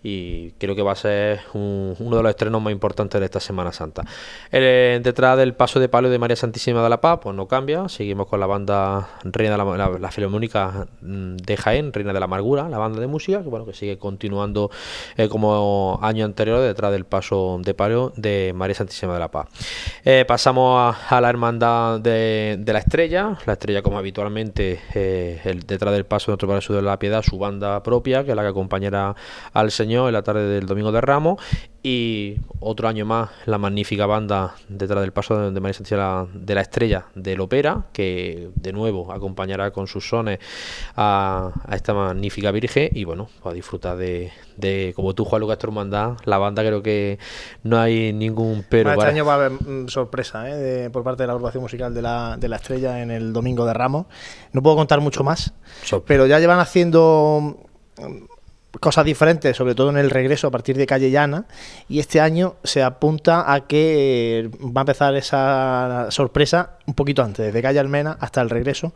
S6: y creo que va a ser un- uno de los estrenos más importantes de esta Semana Santa. Eh, detrás del paso de palio de María Santísima de la Paz, pues no cambia, seguimos con la banda Reina de la, la, la Filarmónica mm, de Jaén, Reina de la Amargura, la banda de música, que bueno, que sigue continuando eh, como año anterior detrás del paso de palio de María Santísima de la Paz. Eh, pasamos a, la hermandad de, la Estrella, la Estrella como habitualmente eh, el- detrás del paso de nuestro Padre de la Piedad, su banda propia, que es la que acompañará al Señor en la tarde del Domingo de Ramos. Y otro año más, la magnífica banda detrás del paso de, María Santísima de la Estrella del Opera, que de nuevo acompañará con sus sones a, a esta magnífica Virgen. Y bueno, a disfrutar de, de, como tú, Juan Lucas, hermandad, la banda creo que no hay ningún pero.
S1: este
S6: para-
S1: año va a haber mm, sorpresa ¿eh? de- por parte de la agrupación musical de la, de la Estrella en el Domingo de Ramos. No puedo contar mucho más, pero ya llevan haciendo cosas diferentes, sobre todo en el regreso a partir de Calle Llana, y este año se apunta a que eh, va a empezar esa sorpresa un poquito antes, desde Calle Almena hasta el regreso.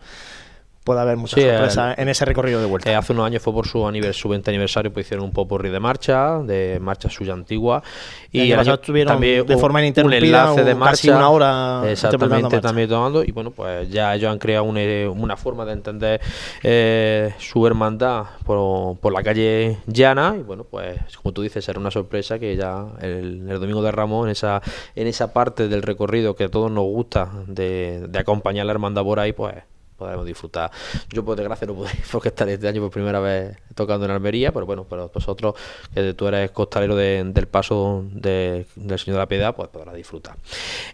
S1: Puede haber muchas
S6: Sí,
S1: sorpresas en ese recorrido de vuelta.
S6: Eh, hace unos años fue por su, anivers su 20 aniversario, pues hicieron un popurrí de marcha, de marcha suya antigua.
S1: El año
S6: el
S1: pasado estuvieron de
S6: un-
S1: forma ininterrumpida,
S6: un enlace de marcha.
S1: casi una hora
S6: Exactamente, también tomando. Y bueno, pues ya ellos han creado un, eh, una forma de entender eh, su hermandad por, por la calle llana. Y bueno, pues como tú dices, será una sorpresa que ya el, el domingo de Ramos, en esa, en esa parte del recorrido que a todos nos gusta de, de acompañar a la hermandad por ahí, pues podremos disfrutar. Yo por desgracia no pude porque estaré este año por primera vez tocando en Almería, pero bueno, pero vosotros, que tú eres costalero de- del paso de- del Señor de la Piedad, pues podrás disfrutar.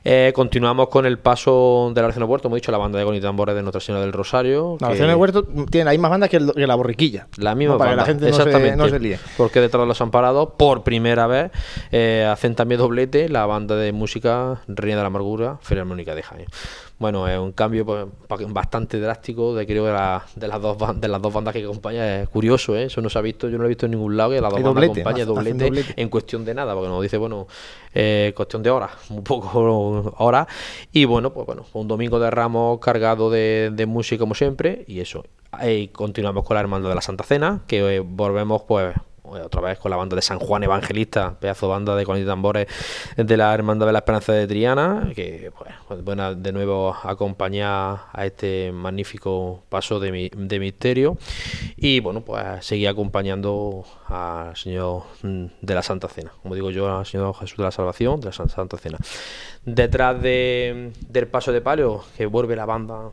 S6: Eh, continuamos con el paso de la Oración del Huerto, hemos dicho la banda de Goni Tambores de Nuestra Señora del Rosario.
S1: La Oración del Huerto tiene las mismas bandas que, el- que la borriquilla.
S6: la misma
S1: ¿no? Para que la
S6: banda,
S1: gente no se,
S6: exactamente.
S1: no se líe.
S6: Porque detrás de los amparados, por primera vez, eh, hacen también doblete la banda de música Reina de la Amargura, Filarmónica de Jaén. Bueno, es un cambio pues, bastante drástico de creo que la- de las dos de las dos bandas que acompañan. Es curioso, ¿eh? eso no se ha visto, yo no lo he visto en ningún lado, que las dos bandas acompañan doblete,
S1: doblete.
S6: en cuestión de nada, porque nos dice, bueno, eh, cuestión de horas, un poco horas. Y bueno, pues bueno, un domingo de ramos cargado de, de música como siempre, y eso. Y continuamos con la hermandad de la Santa Cena, que eh, volvemos pues otra vez con la banda de San Juan Evangelista, pedazo banda de con y tambores de la Hermandad de la Esperanza de Triana, que pues, pues, bueno, de nuevo acompañar a este magnífico paso de, mi- de misterio y bueno, pues seguir acompañando al Señor mm, de la Santa Cena, como digo yo, al Señor Jesús de la Salvación, de la San- Santa Cena. Detrás de, del paso de palio, que vuelve la banda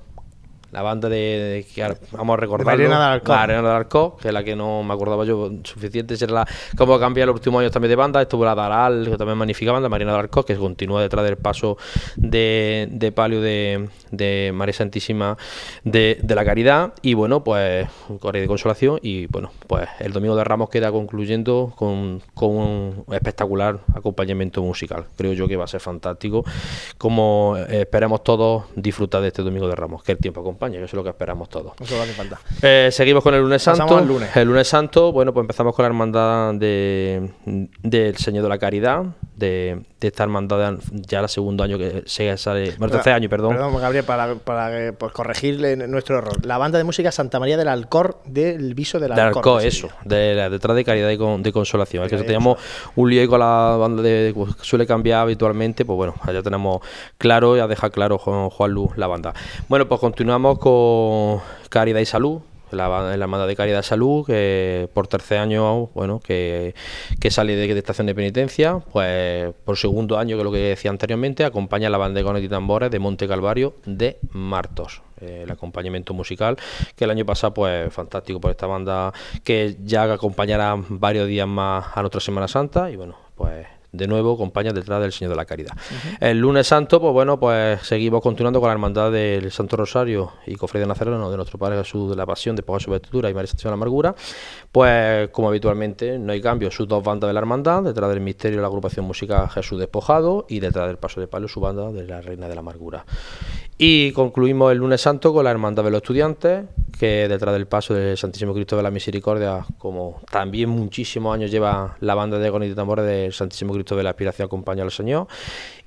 S6: la banda de, de- que ahora vamos a recordar
S1: de Alarcón,
S6: que es la que no me acordaba yo suficiente será la como ha cambiado los últimos años también de banda. Estuvo la Daral que también es magnífica banda Mariana de Alarcón que continúa detrás del paso de, de palio de, de María Santísima de, de la Caridad. Y bueno pues un correo de consolación y bueno pues el domingo de Ramos queda concluyendo con, con un espectacular acompañamiento musical. Creo yo que va a ser fantástico como esperemos todos disfrutar de este domingo de Ramos que el tiempo acompaña que eso es lo que esperamos todos
S1: Eso falta.
S6: eh, seguimos con el lunes santo.
S1: al lunes.
S6: El lunes santo, bueno, pues empezamos con la hermandad de, del Señor de la Caridad, de, de esta hermandad de- ya el segundo año que se sale, bueno, tercer año, perdón.
S1: Perdón, Gabriel, para, para eh, pues, corregirle nuestro error. La banda de música Santa María del Alcor del Viso del
S6: De
S1: Alcor.
S6: Arco,
S1: de
S6: eso, de la- detrás de Caridad y con- de Consolación. Es que teníamos un lío con la banda de pues, que suele cambiar habitualmente, pues bueno, ya tenemos claro, ya deja claro Juan, Juan Luz la banda. Bueno, pues continuamos con Caridad y Salud. La, la hermandad de Caridad Salud, que por tercer año, bueno, que, que sale de, de estación de penitencia, pues por segundo año, que lo que decía anteriormente, acompaña a la banda de Conet y Tambores de Monte Calvario de Martos. Eh, el acompañamiento musical, que el año pasado, pues fantástico por esta banda que ya acompañará varios días más a nuestra Semana Santa y bueno, pues de nuevo acompaña detrás del Señor de la Caridad. El lunes santo, pues bueno, pues seguimos continuando con la hermandad del Santo Rosario y Cofre de Nazareno de nuestro Padre Jesús de la Pasión, de Poca Subventura y María Santísima de la Amargura. Pues como habitualmente no hay cambio, sus dos bandas de la hermandad, detrás del misterio la agrupación musical Jesús Despojado y detrás del Paso de Palo su banda de la Reina de la Amargura. Y concluimos el lunes santo con la Hermandad de los Estudiantes, que detrás del paso del Santísimo Cristo de la Misericordia, como también muchísimos años lleva la banda de Gonito y Tambores del Santísimo Cristo de la Aspiración acompaña al Señor.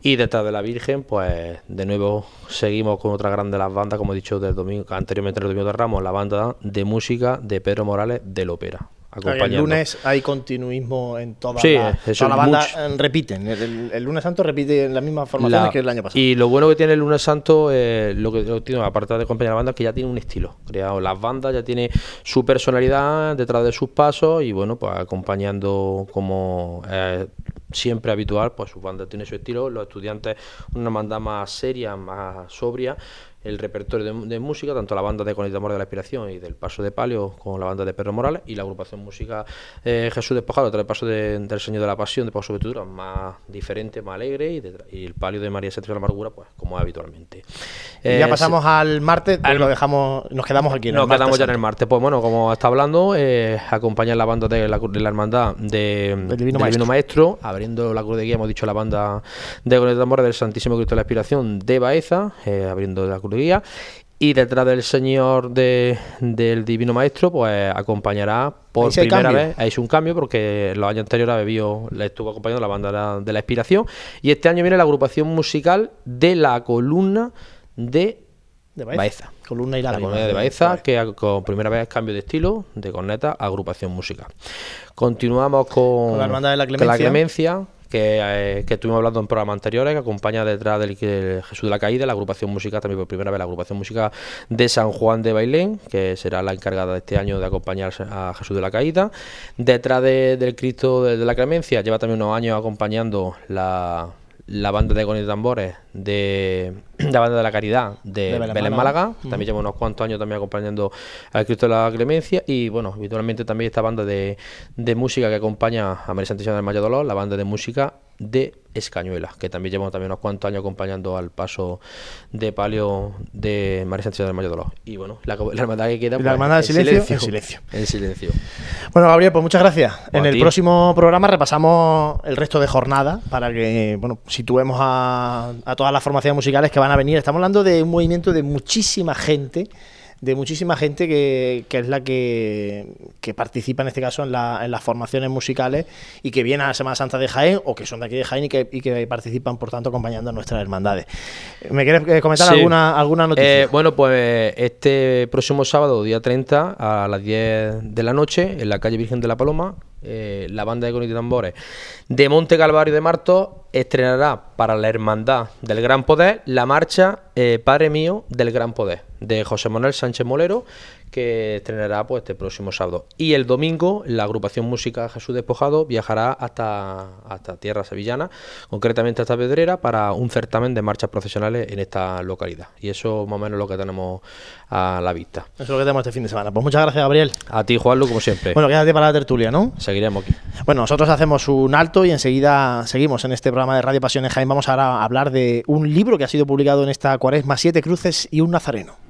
S6: Y detrás de la Virgen, pues de nuevo seguimos con otra grande de las bandas, como he dicho del domingo, anteriormente el domingo de Ramos, la banda de música de Pedro Morales Ópera.
S1: O el lunes hay continuismo en toda
S6: Sí,
S1: la, toda la banda.
S6: mucho.
S1: eh, repiten. El, lunes santo repite en las mismas formaciones
S6: La-
S1: que el año pasado.
S6: Y lo bueno que tiene el lunes santo, eh, lo que lo que tiene, aparte de acompañar a la banda, es que ya tiene un estilo creado. Las bandas ya tiene su personalidad detrás de sus pasos y bueno, pues acompañando como eh, siempre habitual, pues su banda tiene su estilo. Los estudiantes, una banda más seria, más sobria. El repertorio de, de música, tanto la banda de Conita Amor de la Inspiración y del Paso de Palio, como la banda de Pedro Morales, y la agrupación música eh, Jesús Despojado, detrás del Paso de- del Señor de la Pasión, de Paso Subventura, más diferente, más alegre, y, detrás- y el Palio de María Santísima de la Amargura, pues como habitualmente.
S1: Y
S6: Eh,
S1: ya pasamos al martes, pues
S6: al-
S1: lo dejamos, nos quedamos aquí. en
S6: nos
S1: el
S6: quedamos ya en el martes. Pues bueno, como está hablando, eh, acompaña la banda de la, de la hermandad de,
S1: Divino Maestro.
S6: abriendo la cruz de guía, hemos dicho la banda de Gonet de Tambores del Santísimo Cristo de la Inspiración de Baeza, eh, abriendo la cruz Y detrás del Señor de- del Divino Maestro, pues acompañará por primera vez. Es un cambio porque los años anteriores bebido, le estuvo acompañando la banda de la, Inspiración. Y este año viene la agrupación musical de la columna de
S1: De Baeza.
S6: Baeza.
S1: Columna y
S6: La comunidad de Baeza, que ha- con primera vez cambio de estilo, de corneta a agrupación musical. Continuamos con,
S1: Con la Hermandad de la Clemencia.
S6: Eh, que estuvimos hablando en programas anteriores, que acompaña detrás del Jesús de la Caída, la agrupación musical, también por primera vez la agrupación musical de San Juan de Bailén, que será la encargada este año de acompañar a Jesús de la Caída. Detrás de- del Cristo de, de la Clemencia, lleva también unos años acompañando la la banda de Goni de Tambores de la banda de la Caridad de,
S1: De Belén
S6: Belén,
S1: Málaga.
S6: Málaga. También lleva unos cuantos años también acompañando al Cristo de la Clemencia. Y bueno, habitualmente también esta banda de, de música que acompaña a María Santísima del Mayo Dolor, la banda de música de Escañuelas, que también lleva también unos cuantos años acompañando al paso de palio de María Santísima del Mayo Dolor. Y bueno, la, la hermandad que queda
S1: la
S6: pues,
S1: hermandad del
S6: en
S1: silencio, en silencio.
S6: En silencio.
S1: Bueno, Gabriel, pues muchas gracias. en el próximo programa repasamos el resto de jornada para que bueno, situemos a, a todas las formaciones musicales que van a venir. Estamos hablando de un movimiento de muchísima gente, de muchísima gente que, que es la que, que participa en este caso en, la- en las formaciones musicales y que viene a la Semana Santa de Jaén o que son de aquí de Jaén y que, y que participan, por tanto, acompañando a nuestras hermandades. ¿Me quieres eh, comentar
S6: Sí.
S1: alguna, alguna noticia?
S6: Eh, bueno, pues este próximo sábado, día 30, a las 10 de la noche, en la calle Virgen de la Paloma, eh, la banda de Conito Tambores. De Monte Calvario de Marto estrenará para la Hermandad del Gran Poder la marcha eh, Padre Mío del Gran Poder de José Manuel Sánchez Molero que estrenará pues este próximo sábado. Y el domingo la agrupación Música Jesús Despojado viajará hasta, hasta tierra sevillana, concretamente hasta Pedrera, para un certamen de marchas profesionales en esta localidad. Y eso más o menos lo que tenemos a la vista.
S1: Eso es lo que tenemos este fin de semana. Pues muchas gracias, Gabriel.
S6: A ti, Juanlu, como siempre.
S1: Bueno, quédate para la tertulia, ¿no?
S6: Seguiremos aquí.
S1: Bueno, nosotros hacemos un alto y enseguida seguimos en este programa de Radio Pasiones Jaén. Vamos ahora a hablar de un libro que ha sido publicado en esta cuaresma, Siete Cruces y un Nazareno.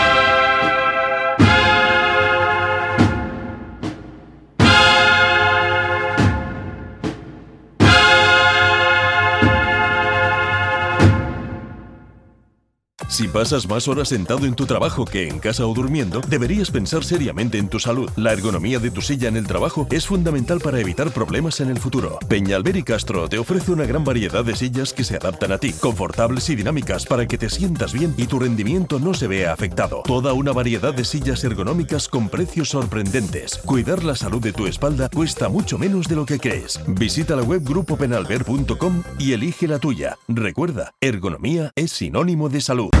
S7: Si pasas más horas sentado en tu trabajo que en casa o durmiendo, deberías pensar seriamente en tu salud. La ergonomía de tu silla en el trabajo es fundamental para evitar problemas en el futuro. Peñalver y Castro te ofrece una gran variedad de sillas que se adaptan a ti, confortables y dinámicas para que te sientas bien y tu rendimiento no se vea afectado. Toda una variedad de sillas ergonómicas con precios sorprendentes. Cuidar la salud de tu espalda cuesta mucho menos de lo que crees. Visita la web grupopenalver.com y elige la tuya. Recuerda, ergonomía es sinónimo de salud.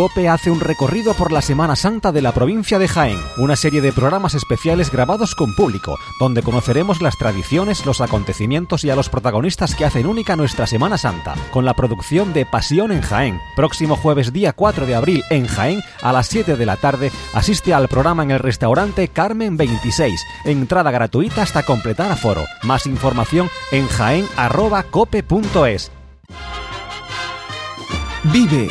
S8: COPE hace un recorrido por la Semana Santa de la provincia de Jaén, una serie de programas especiales grabados con público, donde conoceremos las tradiciones, los acontecimientos y a los protagonistas que hacen única nuestra Semana Santa, con la producción de Pasión en Jaén. Próximo jueves día 4 de abril en Jaén, a las 7 de la tarde, asiste al programa en el restaurante Carmen 26, entrada gratuita hasta completar aforo. Más información en jaén.cope.es.
S4: Vive,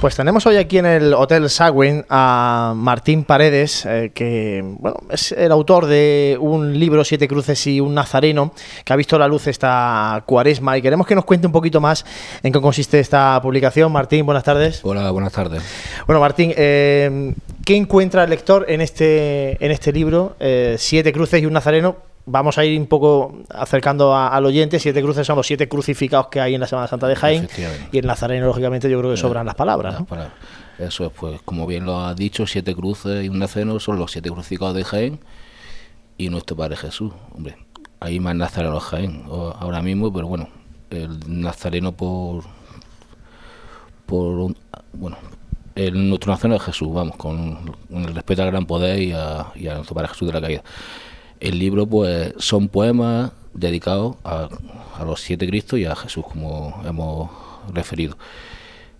S1: Pues tenemos hoy aquí en el Hotel Sagüen a Martín Paredes, eh, que bueno, es el autor de un libro, Siete Cruces y un Nazareno, que ha visto la luz esta cuaresma y queremos que nos cuente un poquito más en qué consiste esta publicación. Martín, buenas tardes.
S9: Hola, buenas tardes.
S1: Bueno, Martín, eh, ¿qué encuentra el lector en este, en este libro, eh, Siete Cruces y un Nazareno? Vamos a ir un poco acercando a- al oyente. Siete cruces son los siete crucificados que hay en la Semana Santa de Jaén. Y el Nazareno, lógicamente, yo creo que sobran las palabras.
S9: Eso es, pues, como bien lo ha dicho, siete cruces y un nazareno son los siete crucificados de Jaén y nuestro Padre Jesús. Hombre, hay más nazarenos en Jaén ahora mismo, pero bueno, el nazareno por. por un- bueno, el, nuestro nazareno es Jesús, vamos, con, con el respeto al gran poder y a, y a nuestro Padre Jesús de la caída. El libro, pues, son poemas dedicados a, a los siete Cristos y a Jesús, como hemos referido.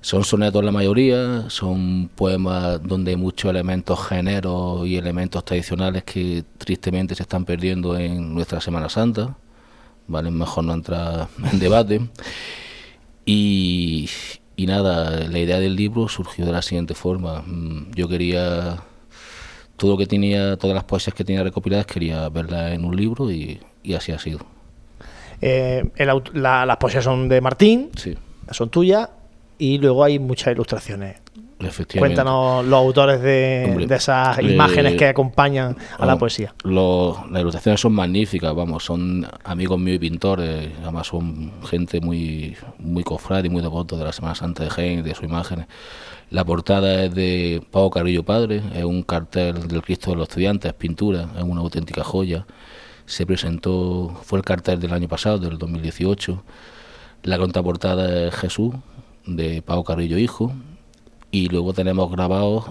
S9: Son sonetos la mayoría, son poemas donde hay muchos elementos géneros y elementos tradicionales que tristemente se están perdiendo en nuestra Semana Santa. Vale, mejor no entrar en debate. Y, nada, la idea del libro surgió de la siguiente forma. Mm, Yo quería todo lo que tenía, todas las poesías que tenía recopiladas, quería verlas en un libro y, y así ha sido.
S1: Eh, el la- las poesías son de Martín,
S9: Sí,
S1: son tuyas, y luego hay muchas ilustraciones. Cuéntanos los autores de,
S9: Hombre,
S1: de esas
S9: eh,
S1: imágenes que acompañan a la
S9: Vamos,
S1: poesía.
S9: los- las ilustraciones son magníficas, vamos, son amigos míos y pintores, además son gente muy, muy cofrade y muy devoto de la Semana Santa de Jaén y de sus imágenes. La portada es de Pau Carrillo Padre, es un cartel del Cristo de los Estudiantes, es pintura, es una auténtica joya. Se presentó, fue el cartel del año pasado, del 2018. La contraportada es Jesús, de Pau Carrillo Hijo. Y luego tenemos grabados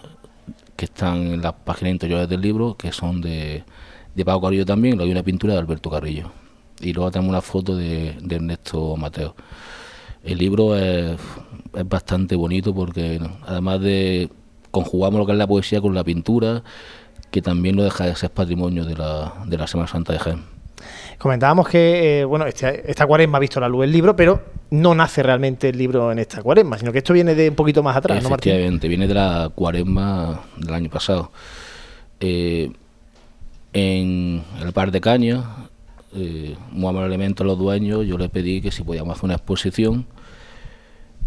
S9: que están en las páginas interiores del libro, que son de, de Pau Carrillo también, hay una pintura de Alberto Carrillo. Y luego tenemos una foto de, de Ernesto Mateo. El libro es, es bastante bonito porque además de conjugamos lo que es la poesía con la pintura, que también no deja de ser patrimonio de la, de la Semana Santa de Jaén.
S1: Comentábamos que, eh, bueno, este- esta cuaresma ha visto la luz el libro, pero no nace realmente el libro en esta cuaresma, sino que esto viene de un poquito más atrás, ¿no, Martín?
S9: Efectivamente, viene de la cuaresma del año pasado. Eh, en el par de cañas, eh, muy amablemente a los dueños, yo les pedí que si podíamos hacer una exposición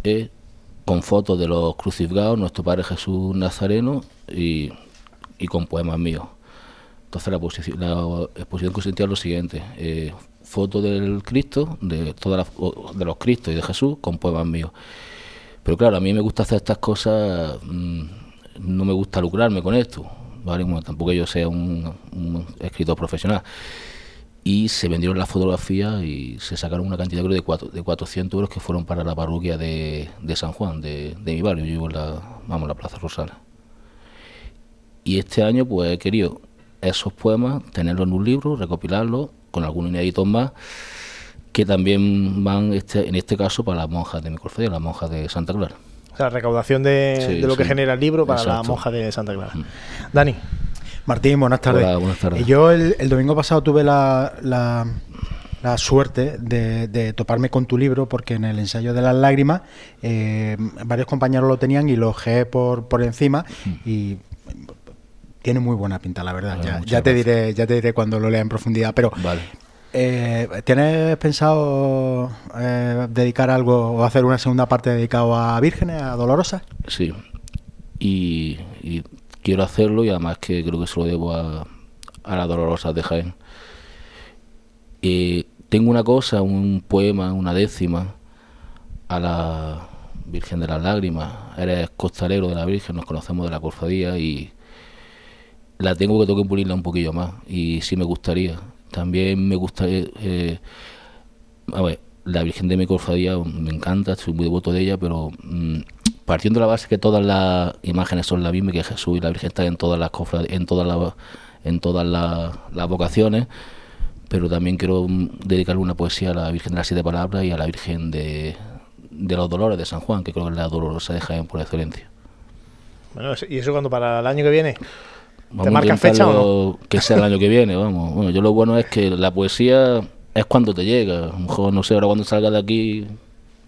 S9: eh, con fotos de los crucificados, nuestro Padre Jesús Nazareno y, y con poemas míos. Entonces la, posici- la exposición consistía en lo siguiente, eh, fotos del Cristo, de, todas las- de los Cristos y de Jesús con poemas míos. Pero claro, a mí me gusta hacer estas cosas, mm, no me gusta lucrarme con esto, tampoco yo sea un escritor profesional. Y se vendieron las fotografías y se sacaron una cantidad creo, de, cuatro, de 400 euros que fueron para la parroquia de, de San Juan, de, de mi barrio, yo vivo en la, vamos, la Plaza Rosales. Y este año pues he querido esos poemas, tenerlos en un libro, recopilarlos con algunos inéditos más, que también van este, en este caso para las monjas de mi cofradía, las monjas de Santa Clara.
S1: O sea, la recaudación de,
S9: Sí,
S1: de lo que genera el libro para la
S9: Exacto. Mm.
S1: monja de Santa Clara. Dani,
S3: Martín, buenas tardes.
S9: Hola, buenas tardes.
S3: Y Yo el, el domingo pasado tuve la, la- la suerte de, de toparme con tu libro porque en el ensayo de las lágrimas eh, varios compañeros lo tenían y lo ojeé por, por encima y tiene muy buena pinta, la verdad.
S9: Vale,
S3: ya, te diré, ya te diré cuando lo lea en profundidad. Pero
S9: Vale.
S3: eh, ¿tienes pensado eh, dedicar algo o hacer una segunda parte dedicado a vírgenes, a dolorosas?
S9: Sí. Y, y quiero hacerlo y además que creo que se lo debo a, a las dolorosas de Jaén. Eh, tengo una cosa, un poema, una décima a la Virgen de las Lágrimas. Eres costalero de la Virgen, nos conocemos de la cofradía y la tengo que tengo que pulirla un poquillo más y sí me gustaría. También me gustaría... eh, a ver, la Virgen de mi cofradía me encanta, soy muy devoto de ella, pero mm, partiendo de la base que todas las imágenes son la misma, y que Jesús y la Virgen están en todas las cofrad- en todas las en todas las, las vocaciones, pero también quiero mm, dedicarle una poesía a la Virgen de las Siete Palabras y a la Virgen de, de los Dolores de San Juan, que creo que es la dolorosa de Jaén por excelencia.
S1: bueno, ¿y eso cuando para el año que viene?
S9: Vamos a
S1: marcan fecha o
S9: intentarlo Que sea el año que viene, vamos. Bueno, yo lo bueno es que la poesía es cuando te llega. A lo mejor, no sé, ahora cuando salga de aquí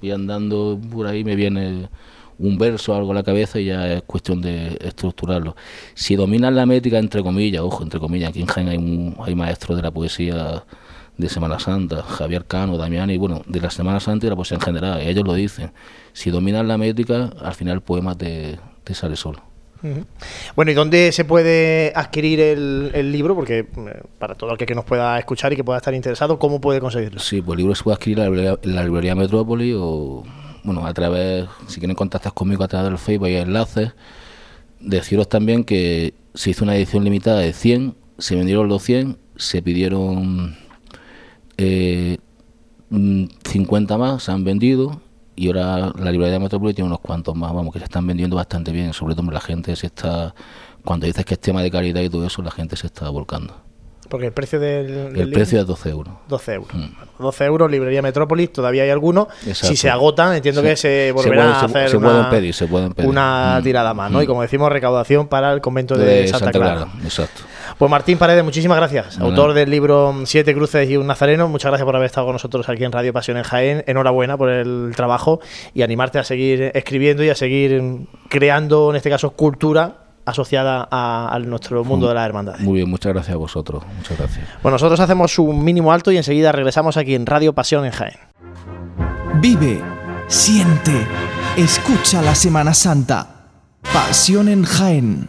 S9: y andando por ahí me viene un verso algo a la cabeza y ya es cuestión de estructurarlo. Si dominas la métrica, entre comillas, ojo, entre comillas, aquí en Jaén hay, un- hay maestros de la poesía de Semana Santa, Javier Cano, Damián, y bueno, de la Semana Santa y la poesía en general, ellos lo dicen. Si dominas la métrica, al final el poema te, te sale solo.
S1: Bueno, ¿y dónde se puede adquirir el, el libro? Porque eh, para todo el que, nos pueda escuchar y que pueda estar interesado, ¿cómo puede conseguirlo?
S9: Sí, pues el libro se puede adquirir en la la librería Metrópoli o, bueno, a través, si quieren contactar conmigo a través del Facebook, hay enlaces. Deciros también que se hizo una edición limitada de 100, se vendieron los 100, se pidieron eh, mm, 50 más, se han vendido y ahora la librería Metrópoli tiene unos cuantos más, vamos, que se están vendiendo bastante bien, sobre todo la gente se está, cuando dices que es tema de calidad y todo eso, la gente se está volcando.
S1: Porque el precio del, del
S9: El
S1: libro-
S9: precio es 12 euros.
S1: 12 euros.
S9: Mm.
S1: Bueno, 12 euros, librería Metrópolis, todavía hay algunos.
S9: Exacto.
S1: Si se agotan, entiendo
S9: Sí.
S1: que se
S9: puede-
S1: a hacer
S9: se
S1: una,
S9: pueden pedir, se pueden pedir.
S1: una
S9: Mm.
S1: tirada más, ¿no?
S9: Mm.
S1: Y como decimos, recaudación para el convento de,
S9: de
S1: Santa, Clara.
S9: exacto.
S1: Pues Martín Paredes, muchísimas gracias. Autor del libro Siete Cruces y un Nazareno. Muchas gracias por haber estado con nosotros aquí en Radio Pasión en Jaén. Enhorabuena por el trabajo y animarte a seguir escribiendo y a seguir creando, en este caso, cultura asociada a, nuestro mundo de la hermandad.
S9: Muy bien, muchas gracias a vosotros. Muchas gracias.
S1: Bueno, nosotros hacemos un mínimo alto y enseguida regresamos aquí en Radio Pasión en Jaén.
S4: Vive, siente, escucha la Semana Santa. Pasión en Jaén.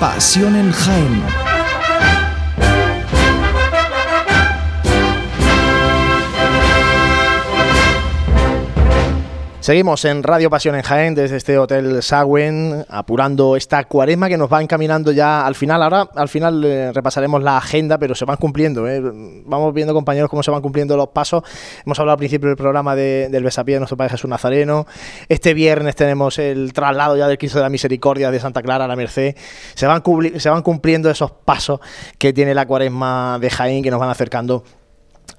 S4: Pasión en Jaén.
S1: Seguimos en Radio Pasión en Jaén desde este Hotel Sagüen, apurando esta cuaresma que nos va encaminando ya al final. Ahora al final eh, repasaremos la agenda, pero se van cumpliendo. ¿eh? Vamos viendo, compañeros, cómo se van cumpliendo los pasos. Hemos hablado al principio del programa del Besapié de nuestro Padre Jesús Nazareno. Este viernes tenemos el traslado ya del Cristo de la Misericordia de Santa Clara a la Merced. Se van, se van cumpliendo esos pasos que tiene la cuaresma de Jaén que nos van acercando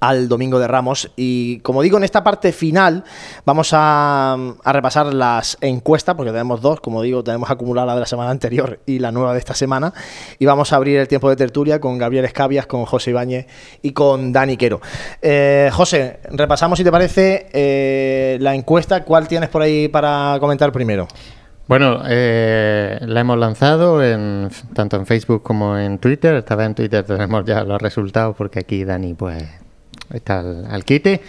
S1: al Domingo de Ramos. Y como digo, en esta parte final vamos a, repasar las encuestas, porque tenemos dos, como digo, tenemos acumulada la de la semana anterior y la nueva de esta semana. Y vamos a abrir el tiempo de tertulia con Gabriel Escabias, con José Ibáñez y con Dani Quero. Eh, José, repasamos si te parece eh, la encuesta. ¿Cuál tienes por ahí para comentar primero?
S2: Bueno, eh, la hemos lanzado en, tanto en Facebook como en Twitter. Esta vez en Twitter tenemos ya los resultados porque aquí Dani pues está al, quite.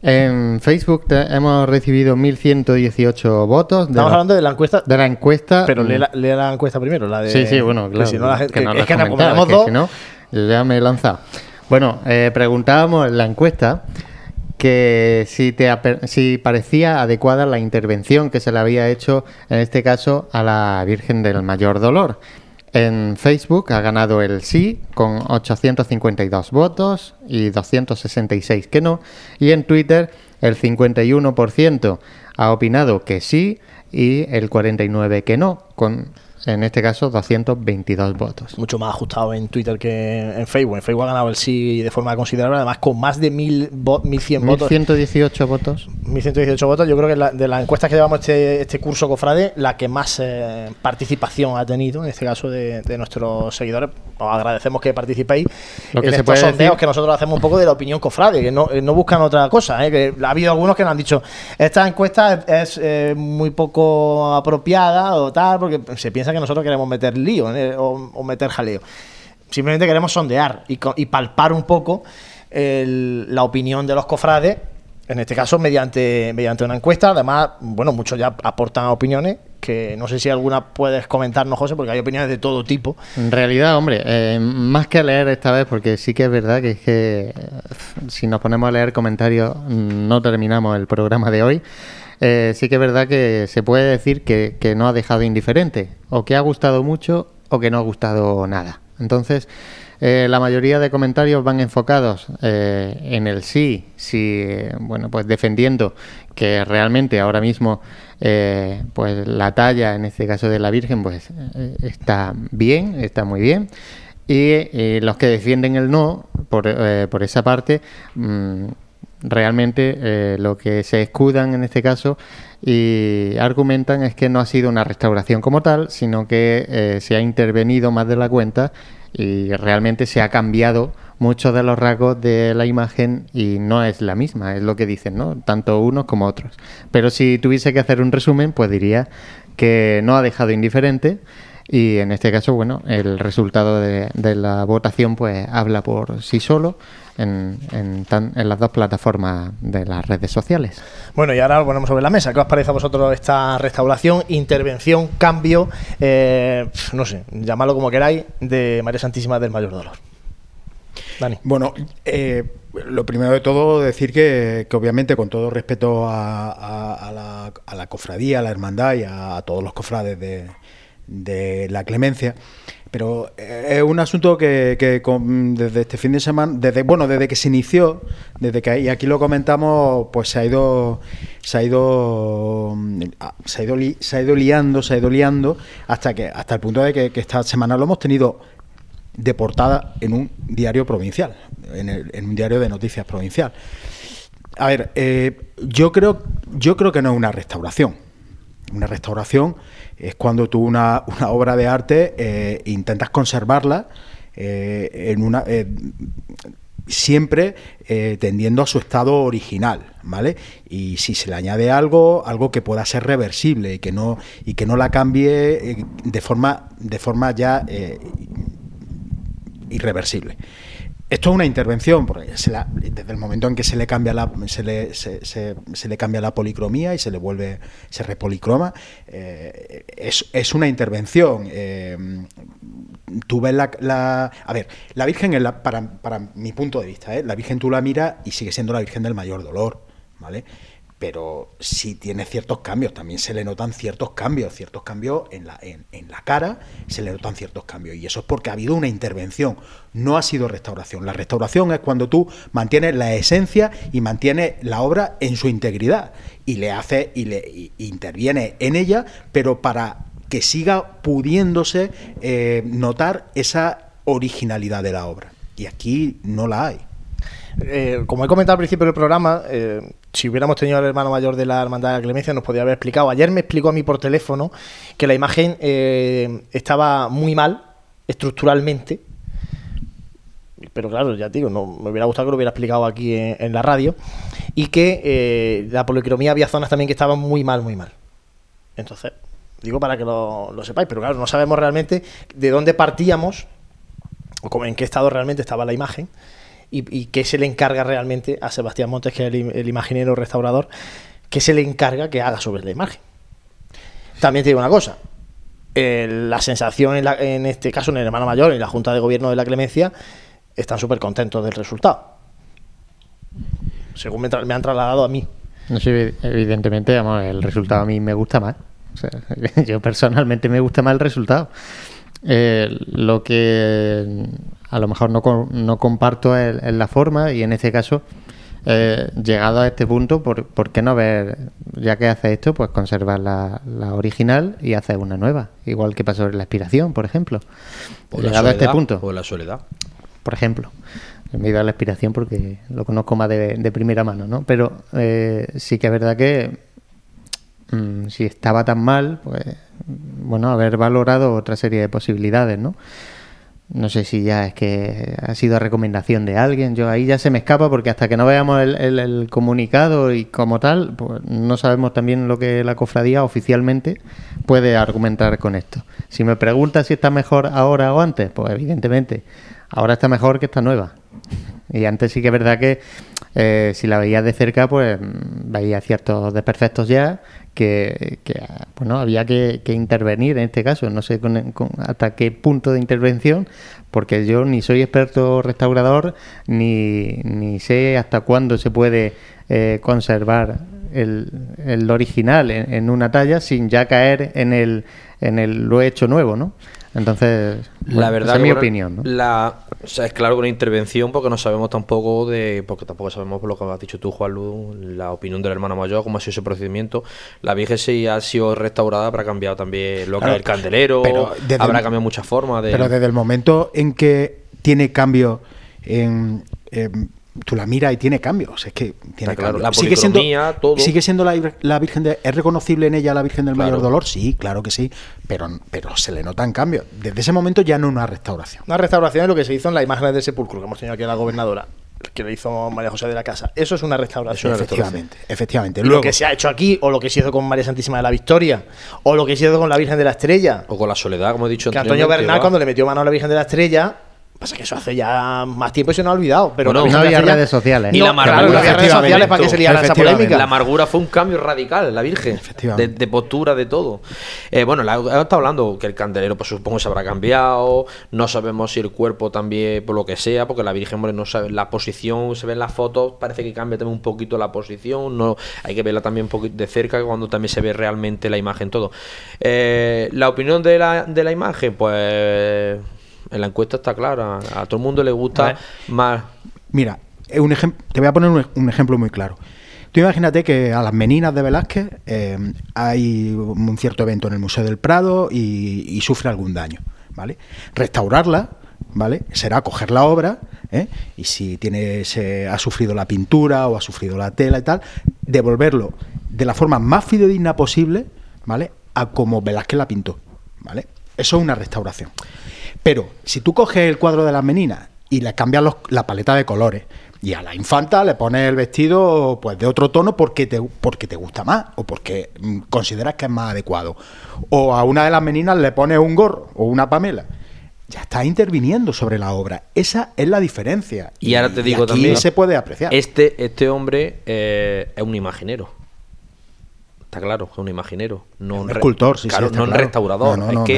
S2: En Facebook hemos recibido 1.118 votos.
S1: Estamos hablando de la encuesta.
S2: De la encuesta.
S1: Pero lea la, encuesta primero, la de.
S2: Sí, sí, bueno, claro. Si no la, que, es que, dos. Si no, ya me he lanzado. Bueno, eh, preguntábamos en la encuesta que si, te, si parecía adecuada la intervención que se le había hecho, en este caso, a la Virgen del Mayor Dolor. En Facebook ha ganado el sí con 852 votos y 266 que no. Y en Twitter el 51% ha opinado que sí y el 49% que no, con en este caso 222 votos.
S1: Mucho más ajustado en Twitter que en Facebook. En Facebook ha ganado el sí de forma considerable, además con más de mil 1100 votos.
S2: 1118 votos.
S1: 1118 votos. Yo creo que de las encuestas que llevamos este, este curso, Cofrade, la que más eh, participación ha tenido, en este caso de, nuestros seguidores. Os agradecemos que participéis Lo que en estos sondeos que nosotros hacemos un poco de la opinión Cofrade, que no, no buscan otra cosa. ¿eh? Que ha habido algunos que nos han dicho, esta encuesta es, eh, muy poco apropiada o tal, porque se piensa que nosotros queremos meter lío ¿eh? o, meter jaleo. Simplemente queremos sondear y, palpar un poco la opinión de los cofrades, en este caso mediante, mediante una encuesta. Además, bueno, muchos ya aportan opiniones que no sé si alguna puedes comentarnos, José, porque hay opiniones de todo tipo.
S2: En realidad, hombre, eh, más que leer esta vez, porque sí que es verdad que es que eh, si nos ponemos a leer comentarios no terminamos el programa de hoy. Eh, sí que es verdad que se puede decir que, no ha dejado indiferente, o que ha gustado mucho o que no ha gustado nada. Entonces, eh, la mayoría de comentarios van enfocados eh, en el sí, sí, bueno, pues defendiendo que realmente ahora mismo, pues la talla, en este caso de la Virgen, pues está bien, está muy bien. Y los que defienden el no, por, esa parte, mm, realmente eh, lo que se escudan en este caso y argumentan es que no ha sido una restauración como tal, sino que eh, se ha intervenido más de la cuenta y realmente se ha cambiado muchos de los rasgos de la imagen y no es la misma, es lo que dicen, ¿no? Tanto unos como otros. Pero si tuviese que hacer un resumen, pues diría que no ha dejado indiferente y en este caso, bueno, el resultado de, de la votación pues habla por sí solo en, en, tan- en las dos plataformas de las redes sociales.
S1: Bueno, y ahora lo ponemos sobre la mesa. ¿Qué os parece a vosotros esta restauración, intervención, cambio, eh, no sé, llamadlo como queráis, de María Santísima del Mayor Dolor? Dani.
S3: Bueno, eh, lo primero de todo decir que, que obviamente con todo respeto a, a- a la, a la cofradía, a la hermandad y a, a todos los cofrades de, de la clemencia, pero eh, es un asunto que, desde este fin de semana, desde bueno, desde que se inició, desde que y aquí lo comentamos, pues se ha ido, se ha ido, mm, se ha ido, se ha ido liando, se ha ido liando hasta que hasta el punto de que, esta semana lo hemos tenido de portada en un diario provincial, en un diario de noticias provincial. A ver, eh, yo creo, yo creo que no es una restauración. Una restauración es cuando tú una, una obra de arte eh, intentas conservarla eh, en una eh, siempre tendiendo a su estado original, ¿vale? Y si se le añade algo, algo que pueda ser reversible y que no y que no la cambie de forma de forma ya irreversible. Esto es una intervención, porque se la- desde el momento en que se le cambia la, se le, se, se- le cambia la policromía y se le vuelve, se repolicroma, eh, es, es una intervención. eh, tú ves la, la- A ver, la Virgen, es la- para, para mi punto de vista, ¿eh? la Virgen tú la miras y sigue siendo la Virgen del mayor dolor, ¿vale? Pero sí tiene ciertos cambios, también se le notan ciertos cambios, ciertos cambios en la, en, en la cara, se le notan ciertos cambios. Y eso es porque ha habido una intervención, no ha sido restauración. La restauración es cuando tú mantienes la esencia y mantienes la obra en su integridad y le hace y le interviene en ella, pero para que siga pudiéndose eh, notar esa originalidad de la obra. Y aquí no la hay.
S1: Eh, como he comentado al principio del programa, eh, si hubiéramos tenido al hermano mayor de la Hermandad de la Clemencia, nos podría haber explicado. Ayer me explicó a mí por teléfono que la imagen eh, estaba muy mal estructuralmente. Pero claro, ya digo, no, me hubiera gustado que lo hubiera explicado aquí en, la radio. Y que eh, la policromía había zonas también que estaban muy mal, muy mal. Entonces, digo para que lo, lo sepáis, pero claro, no sabemos realmente de dónde partíamos o en qué estado realmente estaba la imagen y, y qué se le encarga realmente a Sebastián Montes, que es el, im- el imaginero restaurador, qué se le encarga que haga sobre la imagen. También te digo una cosa, la sensación en, este caso, en el hermano mayor, en la Junta de Gobierno de la Clemencia, están súper contentos del resultado. Según me, han trasladado a mí.
S2: Evidentemente, vamos, el resultado a mí me gusta más. O sea, yo personalmente me gusta más el resultado. Eh, lo que a lo mejor no, no comparto es la forma y en este caso, eh, llegado a este punto, ¿por, por qué no ver, ya que hace esto, pues conservar la, la original y hacer una nueva? Igual que pasó en la expiración, por ejemplo. Llegado a este punto
S6: Por la soledad.
S2: por ejemplo. Me he ido a la inspiración porque lo conozco más de, de primera mano, ¿no? Pero eh, sí que es verdad que mm, si estaba tan mal, pues bueno, haber valorado otra serie de posibilidades, ¿no? No sé si ya es que ha sido recomendación de alguien, yo ahí ya se me escapa porque hasta que no veamos el, comunicado y como tal, pues no sabemos también lo que la cofradía oficialmente puede argumentar con esto. Si me preguntas si está mejor ahora o antes, pues evidentemente ahora está mejor que esta nueva. Y antes sí que es verdad que eh, si la veías de cerca, pues mm, veía ciertos desperfectos ya que, que, bueno, había que, intervenir en este caso. No sé con- hasta qué punto de intervención, porque yo ni soy experto restaurador, ni, ni sé hasta cuándo se puede eh, conservar el, el original en, en una talla sin ya caer en el, en el lo hecho nuevo, ¿no? Entonces,
S6: La
S2: bueno,
S6: verdad
S2: esa es mi opinión, ¿no?
S6: La, o sea, es claro que una intervención porque no sabemos tampoco de. Porque tampoco sabemos por lo que has dicho tú, Juan Lu, la opinión del hermano mayor, cómo ha sido ese procedimiento. La Virgen sí ha sido restaurada, habrá cambiado también lo que
S3: Claro,
S6: es el candelero, habrá
S3: el-
S6: cambiado muchas formas de.
S3: Pero desde el momento en que tiene cambio en, en tú la miras y tiene cambios. Es que tiene
S6: claro,
S3: cambios.
S6: la
S3: sigue siendo,
S6: todo.
S3: sigue siendo la, la Virgen de. ¿Es reconocible en ella la Virgen del
S6: Claro.
S3: Mayor Dolor? Sí, claro que sí. Pero, pero se le notan cambios. Desde ese momento ya no una restauración.
S1: Una restauración es lo que se hizo en las imágenes del sepulcro que hemos tenido aquí a la gobernadora, que le hizo María José de la Casa. Eso es una restauración.
S3: efectivamente, efectivamente.
S1: Lo que se ha hecho aquí, o lo que se hizo con María Santísima de la Victoria, o lo que se hizo con la Virgen de la Estrella.
S6: O con la soledad, como he dicho
S1: Que Antonio Bernal, cuando le metió mano a la Virgen de la Estrella, pasa que eso hace ya más tiempo y se nos ha olvidado. Pero
S6: Bueno,
S2: no había redes sociales.
S6: Y
S1: No,
S6: la amargura,
S1: claro, no había redes sociales para que se liara esa polémica.
S6: La amargura fue un cambio radical la Virgen. De, de postura, de todo. Eh, bueno, la, estado hablando que el candelero, pues supongo, se habrá cambiado. No sabemos si el cuerpo también, por lo que sea, porque la Virgen, hombre, no sabe la posición, se ve en las fotos, parece que cambia también un poquito la posición. no Hay que verla también un poquito de cerca cuando también se ve realmente la imagen, todo. Eh, la opinión de la, de la imagen, pues. En la encuesta está clara. A todo el mundo le gusta más.
S3: Mira, un te voy a poner un, un ejemplo muy claro. Tú imagínate que a las meninas de Velázquez eh, hay un cierto evento en el Museo del Prado y, y sufre algún daño, ¿vale? Restaurarla, ¿vale? Será coger la obra ¿eh? y si tiene se ha sufrido la pintura o ha sufrido la tela y tal, devolverlo de la forma más fidedigna posible, ¿vale? A como Velázquez la pintó, ¿vale? Eso es una restauración. Pero si tú coges el cuadro de las meninas y le cambias los- la paleta de colores y a la infanta le pones el vestido pues de otro tono porque te, porque te gusta más o porque mm, consideras que es más adecuado. O a una de las meninas le pones un gorro o una pamela. Ya estás interviniendo sobre la obra. Esa es la diferencia.
S6: Y ahora te digo
S3: aquí
S6: también.
S3: se puede apreciar.
S6: Este, este hombre eh, es un imaginero. Está claro, es un imaginero. No
S3: un escultor, sí,
S6: claro, no un restaurador.
S3: No, no,
S6: es
S3: no,
S6: que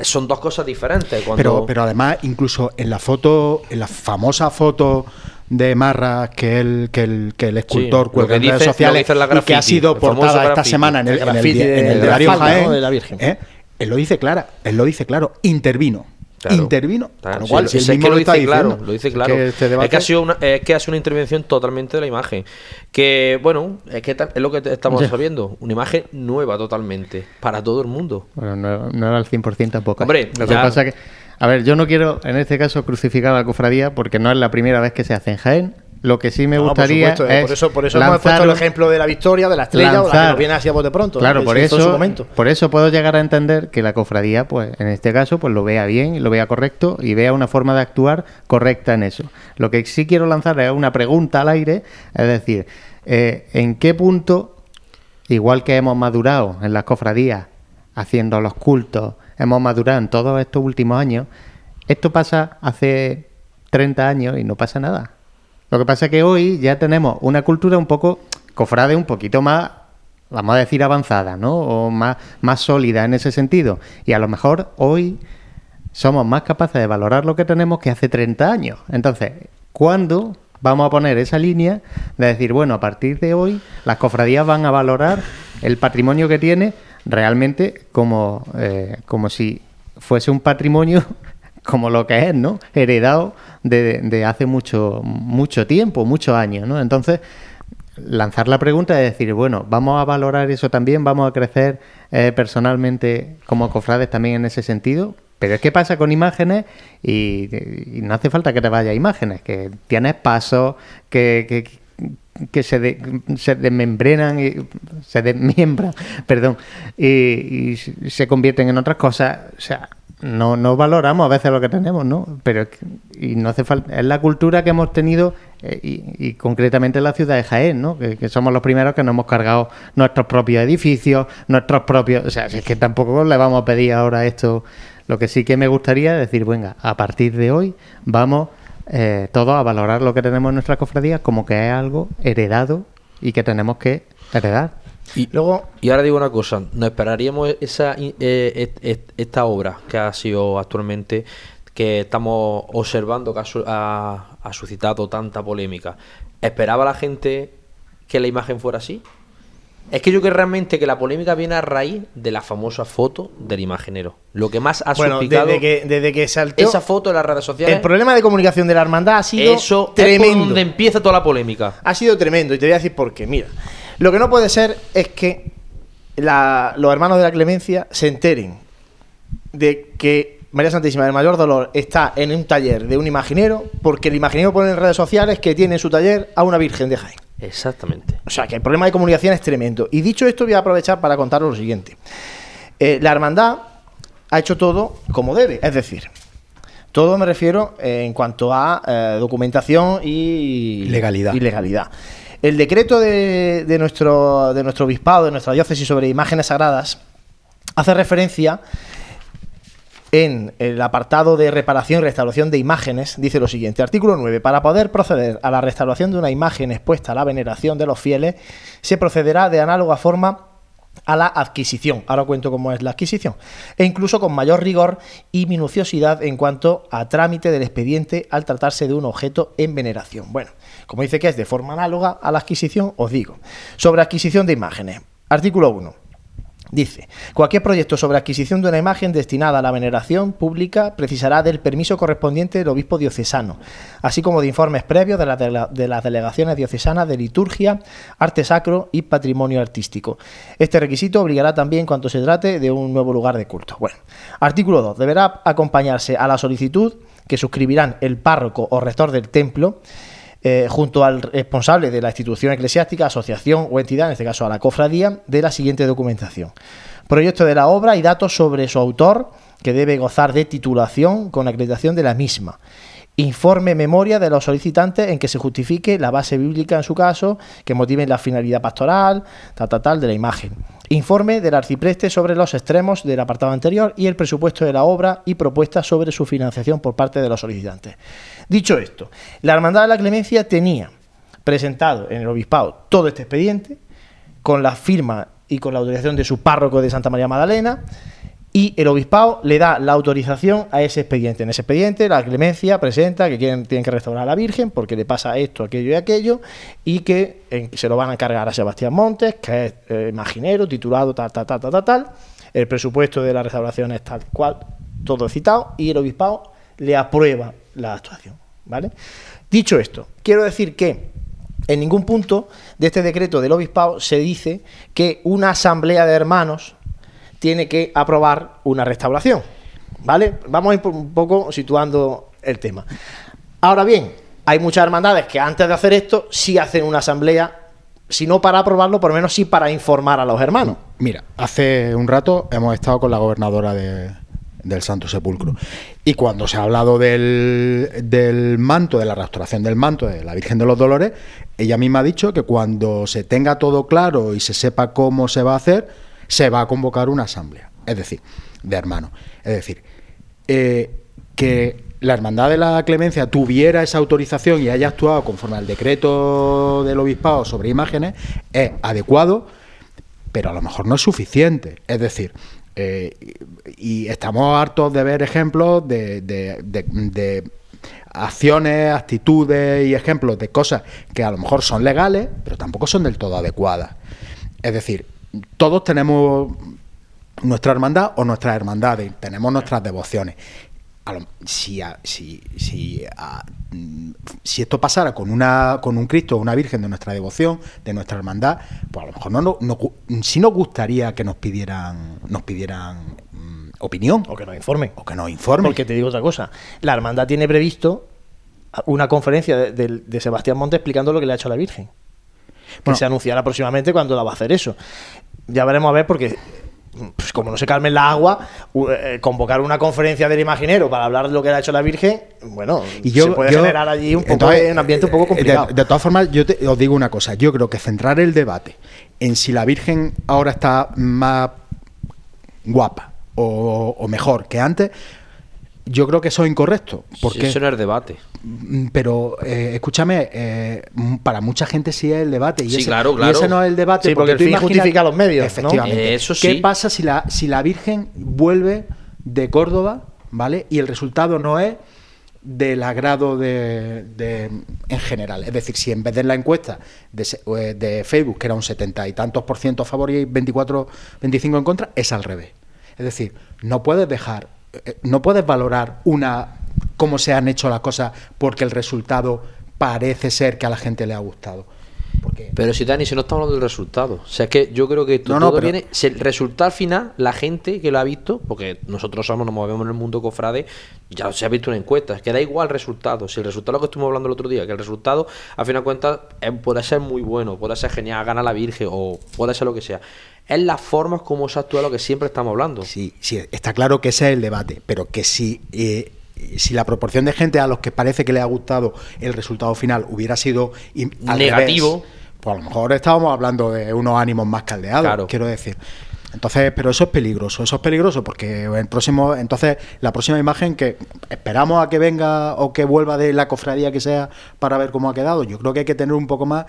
S3: es.
S6: son dos cosas diferentes. Cuando...
S3: Pero, pero además, incluso en la foto, en la famosa foto de Marras que el, que el, que el escultor cuelga
S6: que
S3: en redes
S6: que
S3: sociales
S6: la
S3: y que ha
S6: graffiti,
S3: sido portada esta
S6: graffiti.
S3: semana en el,
S1: El
S3: en el,
S1: graffiti
S3: di- en el
S1: de
S3: Jaén,
S1: de la Virgen.
S3: ¿eh? él lo dice clara, él lo dice claro, intervino.
S6: Claro.
S3: Intervino,
S6: Claro,
S3: con lo
S6: sí,
S3: cual,
S6: lo-
S3: si
S6: es que lo
S3: está
S6: dice claro, lo dice
S3: es
S6: claro.
S3: que este
S6: es que ha sido una, es que hace una intervención totalmente de la imagen. Que bueno, es que es lo que estamos sabiendo, una imagen nueva totalmente para todo el mundo.
S2: Bueno, no, no era al 100% tampoco.
S6: Hombre,
S2: lo que
S6: ya.
S2: pasa que, a ver, yo no quiero en este caso crucificar a la cofradía porque no es la primera vez que se hace en Jaén. Lo que sí me
S1: No, por
S2: gustaría
S1: supuesto, eh,
S2: es
S1: por eso, por eso hemos puesto el ejemplo de la victoria, de la estrella, o la que
S2: lanzar-
S1: nos viene así a bote pronto.
S2: Claro,
S1: que
S2: por
S1: en su
S2: eso,
S1: momento.
S2: por eso puedo llegar a entender que la cofradía, pues en este caso, pues lo vea bien, lo vea correcto y vea una forma de actuar correcta en eso. Lo que sí quiero lanzar es una pregunta al aire, es decir, eh, ¿en qué punto, igual que hemos madurado en las cofradías, haciendo los cultos, hemos madurado en todos estos últimos años, esto pasa hace 30 años y no pasa nada? Lo que pasa es que hoy ya tenemos una cultura un poco cofrade, un poquito más, vamos a decir, avanzada, ¿no? O más, sólida en ese sentido. Y a lo mejor hoy somos más capaces de valorar lo que tenemos que hace 30 años. Entonces, ¿cuándo vamos a poner esa línea de decir, bueno, a partir de hoy las cofradías van a valorar el patrimonio que tiene realmente como, eh, como si fuese un patrimonio como lo que es, ¿no? Heredado de, de hace mucho, mucho tiempo, muchos años, ¿no? Entonces, lanzar la pregunta es decir, bueno, vamos a valorar eso también, vamos a crecer eh, personalmente como cofrades también en ese sentido. Pero es que pasa con imágenes y, no hace falta que te vaya a imágenes, que tienes pasos que, que, que se, de- se desmembrenan y se desmiembran, perdón, y se convierten en otras cosas. O sea, no, no valoramos a veces lo que tenemos, ¿no? Pero y no hace falta, es la cultura que hemos tenido eh, y, concretamente en la ciudad de Jaén, ¿no? Que, somos los primeros que nos hemos cargado nuestros propios edificios, nuestros propios, o sea, es que tampoco le vamos a pedir ahora esto. Lo que sí que me gustaría es decir, venga, a partir de hoy vamos eh, todos a valorar lo que tenemos en nuestras cofradías como que es algo heredado y que tenemos que heredar.
S6: Y,
S1: Luego,
S6: y ahora digo una cosa, nos esperaríamos esa eh, esta obra que ha sido actualmente, que estamos observando que ha, ha- ha suscitado tanta polémica. ¿Esperaba la gente que la imagen fuera así? Es que yo creo realmente que la polémica viene a raíz de la famosa foto del imaginero. Lo que más ha
S1: bueno,
S6: suscitado
S1: desde que, desde que saltó,
S6: esa foto en las redes sociales.
S1: el problema de comunicación de la hermandad ha sido
S6: eso es por
S1: tremendo.
S6: donde empieza toda la polémica.
S1: ha sido tremendo y te voy a decir por qué. Mira, lo que no puede ser es que la- los hermanos de la clemencia se enteren de que María Santísima del Mayor Dolor está en un taller de un imaginero porque el imaginero pone en redes sociales que tiene en su taller a una Virgen de Jaén.
S6: Exactamente.
S1: O sea, que el problema de comunicación es tremendo. Y dicho esto, voy a aprovechar para contaros lo siguiente. Eh, la hermandad ha hecho todo como debe, es decir, todo me refiero eh, en cuanto a eh, documentación y
S3: Legalidad.
S1: y legalidad. El decreto de, nuestro, de nuestro obispado, de nuestra diócesis sobre imágenes sagradas, hace referencia en el apartado de reparación y restauración de imágenes, dice lo siguiente, artículo 9, para poder proceder a la restauración de una imagen expuesta a la veneración de los fieles, se procederá de análoga forma a la adquisición. Ahora cuento cómo es la adquisición. E incluso con mayor rigor y minuciosidad en cuanto a trámite del expediente al tratarse de un objeto en veneración. Bueno, como dice que es de forma análoga a la adquisición, os digo. Sobre adquisición de imágenes. Artículo 1. Dice, cualquier proyecto sobre adquisición de una imagen destinada a la veneración pública precisará del permiso correspondiente del obispo diocesano, así como de informes previos de, de las delegaciones diocesanas de liturgia, arte sacro y patrimonio artístico. Este requisito obligará también cuando se trate de un nuevo lugar de culto. Bueno, artículo 2. Deberá acompañarse a la solicitud que suscribirán el párroco o rector del templo, eh, junto al responsable de la institución eclesiástica, asociación o entidad, en este caso a la cofradía, de la siguiente documentación. Proyecto de la obra y datos sobre su autor, que debe gozar de titulación con acreditación de la misma. Informe memoria de los solicitantes en que se justifique la base bíblica en su caso, que motive la finalidad pastoral, tal, tal, tal, de la imagen. Informe del arcipreste sobre los extremos del apartado anterior y el presupuesto de la obra y propuestas sobre su financiación por parte de los solicitantes. Dicho esto, la Hermandad de la Clemencia tenía presentado en el obispado todo este expediente con la firma y con la autorización de su párroco de Santa María Magdalena y el obispado le da la autorización a ese expediente. En ese expediente la clemencia presenta que quieren, tienen que restaurar a la Virgen porque le pasa esto, aquello y aquello y que se lo van a encargar a Sebastián Montes, que es eh, imaginero, titulado tal, tal, tal, tal, tal, tal. El presupuesto de la restauración es tal cual, todo citado y el obispado le aprueba la actuación. ¿vale? Dicho esto, quiero decir que en ningún punto de este decreto del obispado se dice que una asamblea de hermanos tiene que aprobar una restauración. ¿Vale? Vamos a ir un poco situando el tema. Ahora bien, hay muchas hermandades que antes de hacer esto sí hacen una asamblea, si no para aprobarlo, por lo menos sí para informar a los hermanos.
S3: Mira, hace un rato hemos estado con la gobernadora de, del Santo Sepulcro. Y cuando se ha hablado del, del, manto, de la restauración del manto de la Virgen de los Dolores, ella misma ha dicho que cuando se tenga todo claro y se sepa cómo se va a hacer, se va a convocar una asamblea, es decir, de hermanos. Es decir, eh, que la Hermandad de la Clemencia tuviera esa autorización y haya actuado conforme al decreto del obispado sobre imágenes es adecuado, pero a lo mejor no es suficiente. Es decir, eh, y estamos hartos de ver ejemplos de, de, de, de acciones, actitudes y ejemplos de cosas que a lo mejor son legales, pero tampoco son del todo adecuadas. Es decir, todos tenemos nuestra hermandad o nuestras hermandades, tenemos nuestras devociones. A lo, si, a, si, si, a, si, esto pasara con una con un Cristo o una Virgen de nuestra devoción, de nuestra hermandad, pues a lo mejor no, no, no sí nos gustaría que nos pidieran nos pidieran mm, opinión
S1: o que nos informen
S3: o que nos informen.
S1: Porque te digo otra cosa, la hermandad tiene previsto una conferencia de, de, de Sebastián Monte explicando lo que le ha hecho a la Virgen. Que bueno, se anunciará próximamente cuando la va a hacer eso. Ya veremos a ver porque pues como no se calme la agua, eh, convocar una conferencia del imaginero para hablar de lo que ha hecho la Virgen, bueno,
S3: y yo,
S1: se puede
S3: yo,
S1: generar allí un, poco entonces, un ambiente un poco complicado.
S3: De, de todas formas, yo te, os digo una cosa, yo creo que centrar el debate en si la Virgen ahora está más guapa o, o mejor que antes, yo creo que eso es incorrecto. Porque,
S6: sí, eso no es debate.
S3: Pero eh, escúchame, eh, para mucha gente sí es el debate. Y,
S6: sí,
S3: ese,
S6: claro, claro.
S3: y ese no es el debate.
S1: Sí, porque, porque el fin justifica los medios.
S3: Efectivamente.
S6: ¿no? Eso sí.
S3: ¿Qué pasa si la, si la Virgen vuelve de Córdoba, ¿vale? Y el resultado no es del agrado de, de, en general. Es decir, si en vez de la encuesta de, de, Facebook, que era un setenta y tantos por ciento a favor y 24, 25 en contra, es al revés. Es decir, no puedes dejar no puedes valorar una cómo se han hecho las cosas porque el resultado parece ser que a la gente le ha gustado.
S6: Pero si Dani, si no estamos hablando del resultado. O sea, es que yo creo que
S3: No, no,
S6: todo
S3: pero-
S6: viene. Si el resultado al final, la gente que lo ha visto, porque nosotros somos, nos movemos en el mundo cofrade, ya se ha visto una encuesta, es que da igual el resultado. Si el resultado lo que estuvimos hablando el otro día, que el resultado, al final de cuentas, eh, puede ser muy bueno, puede ser genial, gana la Virgen, o puede ser lo que sea. Es las formas como se actúa lo que siempre estamos hablando.
S3: Sí, sí, está claro que ese es el debate, pero que si, eh, si la proporción de gente a los que parece que le ha gustado el resultado final hubiera sido al
S6: Negativo.
S3: revés, pues a lo mejor estábamos hablando de unos ánimos más caldeados,
S6: Claro.
S3: quiero decir. Entonces, pero eso es peligroso, eso es peligroso porque el próximo, entonces la próxima imagen que esperamos a que venga o que vuelva de la cofradía que sea para ver cómo ha quedado. Yo creo que hay que tener un poco más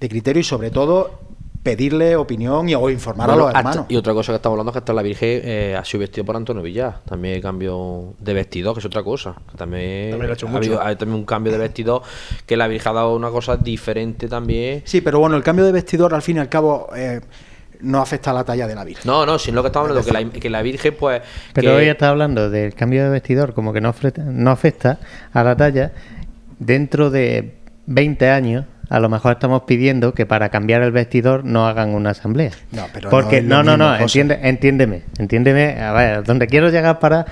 S3: de criterio y sobre todo pedirle opinión y, o informar
S6: Bueno,
S3: a los
S6: hasta-
S3: hermanos.
S6: y otra cosa que estamos hablando es que hasta la Virgen eh, ha sido vestido por Antonio Villar. También hay cambio de vestido, que es otra cosa. que También,
S1: También lo ha hecho
S6: ha
S1: mucho.
S6: habido- hay también un cambio de vestido que la Virgen ha dado una cosa diferente también.
S3: Sí, pero bueno, el cambio de vestidor al fin y al cabo eh, no afecta a la talla de la Virgen.
S6: No, no, sin lo que estamos hablando, que la, que la Virgen, pues.
S2: Pero
S6: que-
S2: hoy está hablando del cambio de vestidor, como que no afecta, no afecta a la talla. Dentro de 20 años, a lo mejor estamos pidiendo que para cambiar el vestidor no hagan una asamblea.
S3: No, pero
S2: Porque
S3: no
S2: no, no, entiende, entiéndeme, entiéndeme. A ver, donde quiero llegar para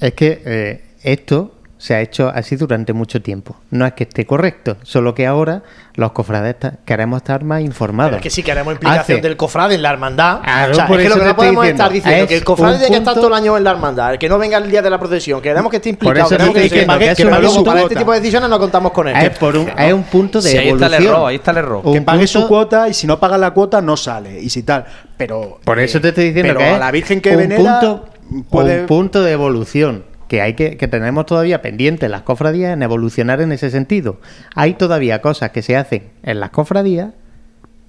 S2: es que eh, esto se ha hecho así durante mucho tiempo. No es que esté correcto, solo que ahora los cofrades queremos estar más informados.
S1: Pero es que si queremos implicación
S2: Hace-
S1: del cofrade en la hermandad.
S2: Claro,
S1: o sea,
S2: por
S1: es que lo
S2: eso
S1: que no podemos
S2: diciendo,
S1: estar diciendo
S2: es
S1: que el cofrade tiene que estar todo el año en la hermandad, el que no venga el día de la procesión, queremos que esté
S2: Por
S1: implicado,
S2: eso
S1: queremos que, que,
S2: diciendo
S1: que,
S2: que
S1: luego
S2: un
S1: para este tipo de decisiones no contamos con él.
S2: Es, por un, es un punto de
S6: Sí, ahí está el
S2: evolución.
S6: error, ahí está el error.
S2: Un
S3: que pague su
S2: punto-
S3: cuota y si no paga la cuota no sale y si tal. Pero
S2: Por eso te estoy diciendo
S3: pero
S2: que
S3: a la Virgen que
S2: un
S3: venera
S2: punto,
S3: puede
S2: un punto de evolución que hay que, que tenemos todavía pendiente las cofradías en evolucionar en ese sentido. Hay todavía cosas que se hacen en las cofradías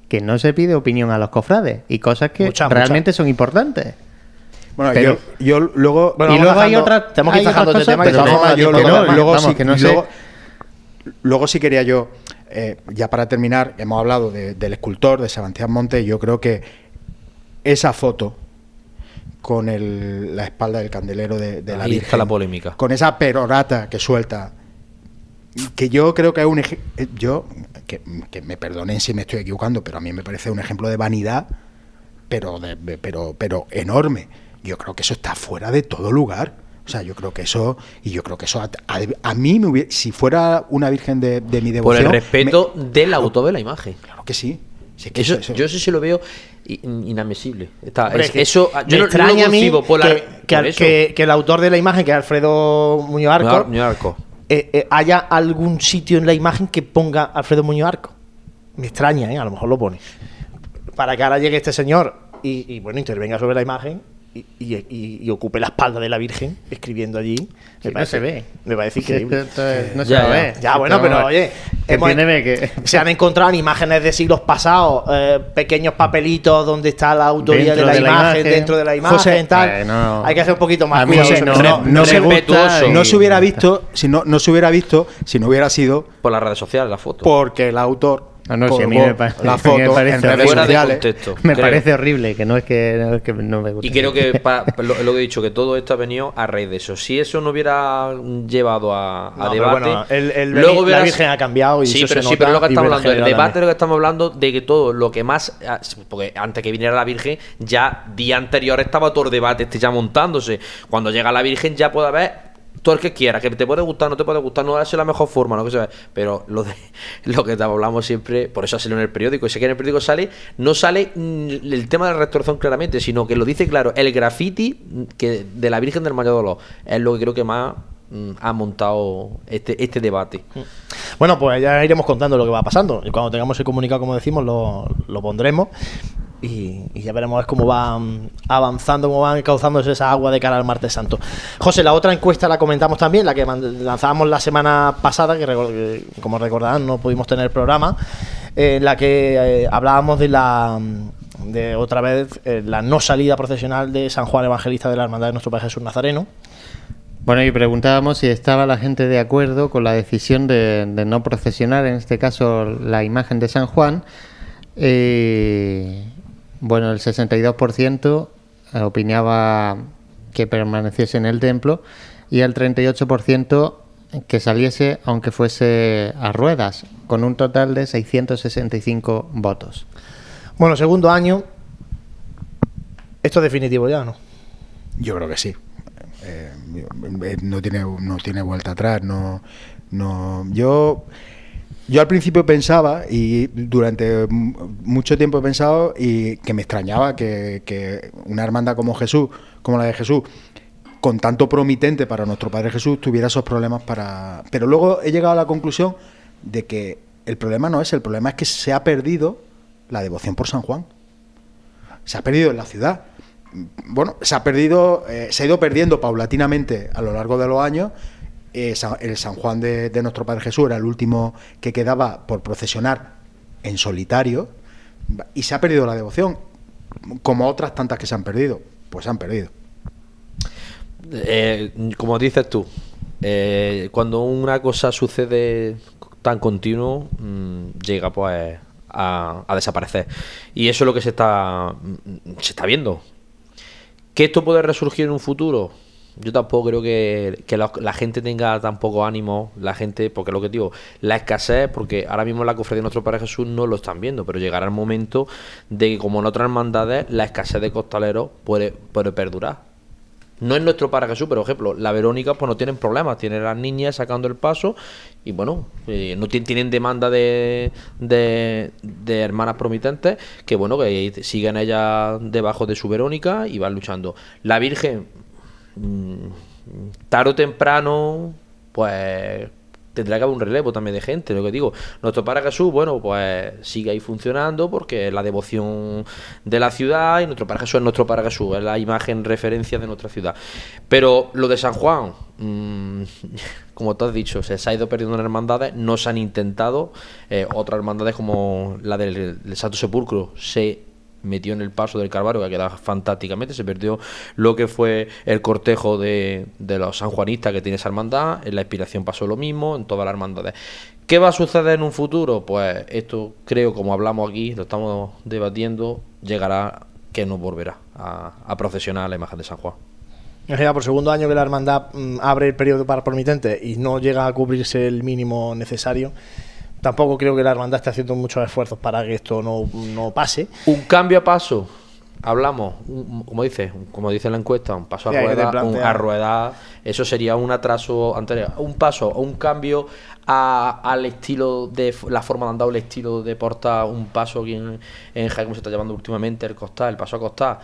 S2: que no se pide opinión a los cofrades y cosas que
S1: Muchas,
S2: realmente son importantes.
S3: Bueno,
S2: Pero-
S3: yo, yo luego
S1: Bueno,
S2: y luego hay otras
S1: tenemos que ir
S2: otras
S1: este tema que
S2: pero
S1: no,
S3: yo luego, luego
S2: Vamos,
S3: sí,
S2: que no
S3: y
S2: sé-
S3: luego- luego sí quería yo, eh, ya para terminar, hemos hablado de- del escultor, de Sebastián Monte, y yo creo que esa foto con el- la espalda del candelero de, de la
S6: Ahí
S3: Virgen,
S6: está la polémica.
S3: con esa perorata que suelta, que yo creo que es un eh, yo que, que me perdonen si me estoy equivocando, pero a mí me parece un ejemplo de vanidad, pero de- pero pero enorme. Yo creo que eso está fuera de todo lugar. O sea, yo creo que eso y yo creo que eso a, a- a mí me hubiera- si fuera una virgen de, de mi
S6: Por
S3: devoción,
S6: el respeto
S3: me-
S6: del autor de la imagen.
S3: claro que sí. Si es que
S6: Eso,
S3: eso- eso-
S6: yo eso sí lo veo inadmisible. Está,
S1: Hombre,
S6: es-
S1: que
S6: eso,
S1: me
S6: yo no- no lo
S1: extraña a mí
S6: concibo por la-
S1: que, que
S6: por
S1: al-
S6: eso.
S1: que- que el autor de la imagen, que es Alfredo Muñoz Arco,
S6: Muñoz Arco.
S1: eh, eh, haya algún sitio en la imagen que ponga Alfredo Muñoz Arco. Me extraña, ¿eh? a lo mejor lo pone. Para que ahora llegue este señor y, y, bueno, intervenga sobre la imagen y, y- y- y ocupe la espalda de la Virgen escribiendo allí.
S2: Sí, no se ve.
S1: Me parece increíble.
S2: No se
S6: Ya,
S2: va a
S6: ya.
S1: bueno, pero oye, hemos-
S2: entiéndeme que
S1: se han encontrado en imágenes de siglos pasados, eh, pequeños papelitos donde está la autoría
S2: Dentro
S1: de la,
S2: de la
S1: imagen, dentro de la imagen,
S3: José,
S1: tal.
S2: eh, no.
S1: Hay que hacer un poquito más cuidadoso
S2: no, no, no
S3: se,
S2: me gusta
S3: no se hubiera visto, si no, no se hubiera visto, si no hubiera sido
S6: Por las redes sociales, la foto.
S3: porque el autor
S2: Ah, no, si a mí me pa-
S3: la foto
S2: me parece
S6: fuera de contexto.
S2: Me
S6: creo.
S2: parece horrible, que no es que no, es que no me gusta.
S6: Y creo que pa- lo, lo que he dicho, que todo esto ha venido a raíz de eso. Si eso no hubiera llevado a,
S1: No,
S6: debate.
S1: bueno, el- el
S6: luego
S1: la Virgen ha cambiado y
S6: sí,
S1: eso
S6: pero
S1: se
S6: sí, pero lo que estamos hablando, el debate
S1: también.
S6: lo que estamos hablando de que todo lo que más. ah, Porque antes que viniera la Virgen, ya día anterior estaba todo el debate este ya montándose. Cuando llega la Virgen, ya puede haber todo el que quiera, que te puede gustar, no te puede gustar, no es la mejor forma, no que sea. Pero lo de lo que te hablamos siempre, por eso ha salido en el periódico, y sé que en el periódico sale, no sale mm, el tema de la restauración claramente, sino que lo dice claro, el graffiti mm, que de la Virgen del Mayor Dolor es lo que creo que más mm, ha montado este, este debate.
S1: Bueno, pues ya iremos contando lo que va pasando. Y cuando tengamos el comunicado, como decimos, lo, lo pondremos. Y, ya veremos cómo van avanzando, cómo van cauzándose esa agua de cara al martes santo. José, la otra encuesta la comentamos también, la que lanzábamos la semana pasada, que, como recordarán no pudimos tener programa, en la que eh, hablábamos de la de otra vez eh, la no salida procesional de San Juan Evangelista de la Hermandad de Nuestro Padre Jesús Nazareno.
S2: Bueno, y preguntábamos si estaba la gente de acuerdo con la decisión de, no procesionar, en este caso, la imagen de San Juan. Eh, bueno, el 62% opinaba que permaneciese en el templo y el 38% que saliese aunque fuese a ruedas, con un total de 665 votos.
S1: Bueno, segundo año. Esto es definitivo ya, ¿no?
S3: Yo creo que sí. Eh, eh, no tiene no tiene vuelta atrás. No, no. Yo yo al principio pensaba y durante mucho tiempo he pensado y que me extrañaba que, que una hermandad como Jesús, como la de Jesús, con tanto promitente para nuestro Padre Jesús, tuviera esos problemas para. Pero luego he llegado a la conclusión de que el problema no es, el problema es que se ha perdido la devoción por San Juan. Se ha perdido en la ciudad. Bueno, se ha perdido, eh, se ha ido perdiendo paulatinamente a lo largo de los años. Eh, el San Juan de, nuestro Padre Jesús era el último que quedaba por procesionar en solitario y se ha perdido la devoción, como otras tantas que se han perdido. Pues se han perdido.
S6: Eh, como dices tú, eh, cuando una cosa sucede tan continuo, mm, llega pues a, a desaparecer. Y eso es lo que se está, mm, se está viendo. ¿Que esto puede resurgir en un futuro? Yo tampoco creo que, que la, gente tenga tan poco ánimo, la gente, porque lo que digo, la escasez, porque ahora mismo la cofradía de nuestro Padre Jesús no lo están viendo, pero llegará el momento de que como en otras hermandades, la escasez de costaleros puede, puede perdurar. No es nuestro para Jesús, pero por ejemplo, la Verónica pues no tienen problemas, tienen las niñas sacando el paso y bueno, eh, no tien- tienen demanda de, de, de hermanas promitentes que bueno, que siguen ellas debajo de su Verónica y van luchando. La Virgen, tarde o temprano, pues tendrá que haber un relevo también de gente, lo que digo. Nuestro para bueno, pues sigue ahí funcionando porque es la devoción de la ciudad y nuestro para es nuestro para es la imagen referencia de nuestra ciudad. Pero lo de San Juan, mm, como tú has dicho, se, se ha ido perdiendo en hermandades, no se han intentado, eh, otras hermandades como la del, del Santo Sepulcro se metió en el paso del Calvario, que ha quedado fantásticamente. Se perdió lo que fue el cortejo de, de los sanjuanistas que tiene esa hermandad. En la inspiración pasó lo mismo, en todas las hermandades. ¿Qué va a suceder en un futuro? Pues esto creo, como hablamos aquí, lo estamos debatiendo, llegará que no volverá a, a procesionar la imagen de San Juan.
S1: Es por segundo año que la hermandad mm, abre el periodo para promitentes y no llega a cubrirse el mínimo necesario. Tampoco creo que la hermandad esté haciendo muchos esfuerzos para que esto no, no pase.
S6: Un cambio a paso. Hablamos, un- como dice, como dice la encuesta, un paso a
S1: Sí, que
S6: rueda, un a rueda, eso sería un atraso anterior, un paso o un cambio a- al estilo de la forma de andar, o el estilo de portar, un paso aquí en, en Jaén, como se está llevando últimamente, el costar, el paso a costar.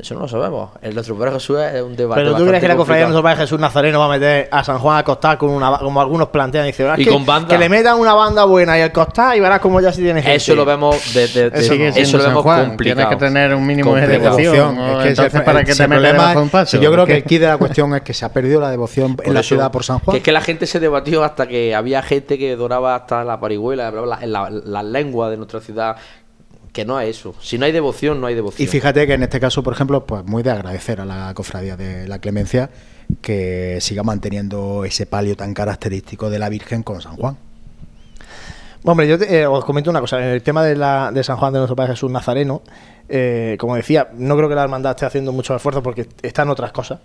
S6: Eso no lo sabemos. El nuestro Padre Jesús es un debate.
S1: Pero tú crees que la cofradía de nuestro Padre Jesús Nazareno va a meter a San Juan a costar con una como algunos plantean y dicen, "Ah, es
S6: Y
S1: que,
S6: con banda".
S1: que le metan una banda buena y al costar y verás cómo ya sí tiene gente.
S6: Eso lo vemos de, de- de-
S1: Eso no.
S6: eso lo vemos
S2: Juan,
S6: complicado.
S2: Tienes que tener un mínimo de
S6: Complicado.
S2: devoción.
S3: Devoción,
S2: ¿no?
S3: es que
S2: Entonces, ¿para qué
S3: ese
S2: te un paso?
S3: Yo creo que key de la cuestión es que se ha perdido la devoción
S6: Por
S3: en la
S6: eso,
S3: ciudad por San Juan.
S6: Que es que la gente se debatió hasta que había gente que doraba hasta la parihuela, bla, bla, en la, la lengua de nuestra ciudad. Que no es eso. Si no hay devoción, no hay devoción.
S3: Y fíjate que en este caso, por ejemplo, pues muy de agradecer a la cofradía de la Clemencia que siga manteniendo ese palio tan característico de la Virgen con San Juan.
S1: Hombre, yo te- eh, os comento una cosa. En el tema de, la, de San Juan de nuestro Padre Jesús Nazareno, eh, como decía, no creo que la hermandad esté haciendo mucho esfuerzo porque está en otras cosas.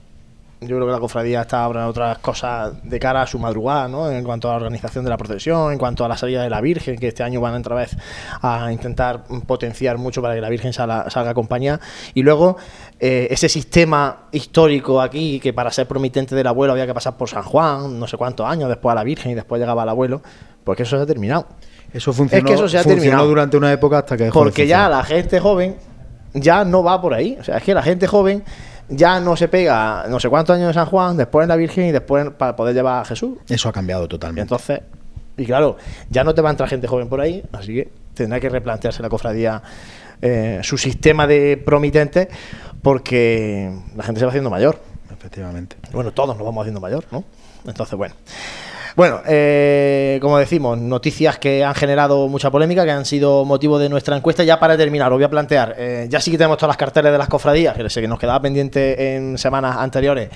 S1: Yo creo que la cofradía está ahora en otras cosas de cara a su madrugada, ¿no? En cuanto a la organización de la procesión, en cuanto a la salida de la Virgen, que este año van otra vez a intentar potenciar mucho para que la Virgen salga, salga acompañada. Y luego, eh, ese sistema histórico aquí, que para ser promitente del abuelo había que pasar por San Juan, no sé cuántos años, después a la Virgen y después llegaba el abuelo, porque eso se ha terminado.
S3: Eso funcionó,
S1: Es que eso se ha terminado.
S3: durante una época hasta que dejó de
S1: Porque ya la gente joven ya no va por ahí. O sea, es que la gente joven ya no se pega no sé cuántos años de San Juan, después en la Virgen y después para poder llevar a Jesús.
S3: Eso ha cambiado
S1: Y
S3: totalmente.
S1: entonces, y claro, ya no te va a entrar gente joven por ahí, así que tendrá que replantearse la cofradía eh, su sistema de promitentes porque la gente se va haciendo mayor.
S3: Efectivamente.
S1: Bueno, todos nos vamos haciendo mayor, ¿no? Entonces, bueno. Bueno, eh, como decimos, noticias que han generado mucha polémica, que han sido motivo de nuestra encuesta. Ya para terminar, os voy a plantear, eh, ya sí que tenemos todas las carteles de las cofradías, que sé que nos quedaba pendiente en semanas anteriores.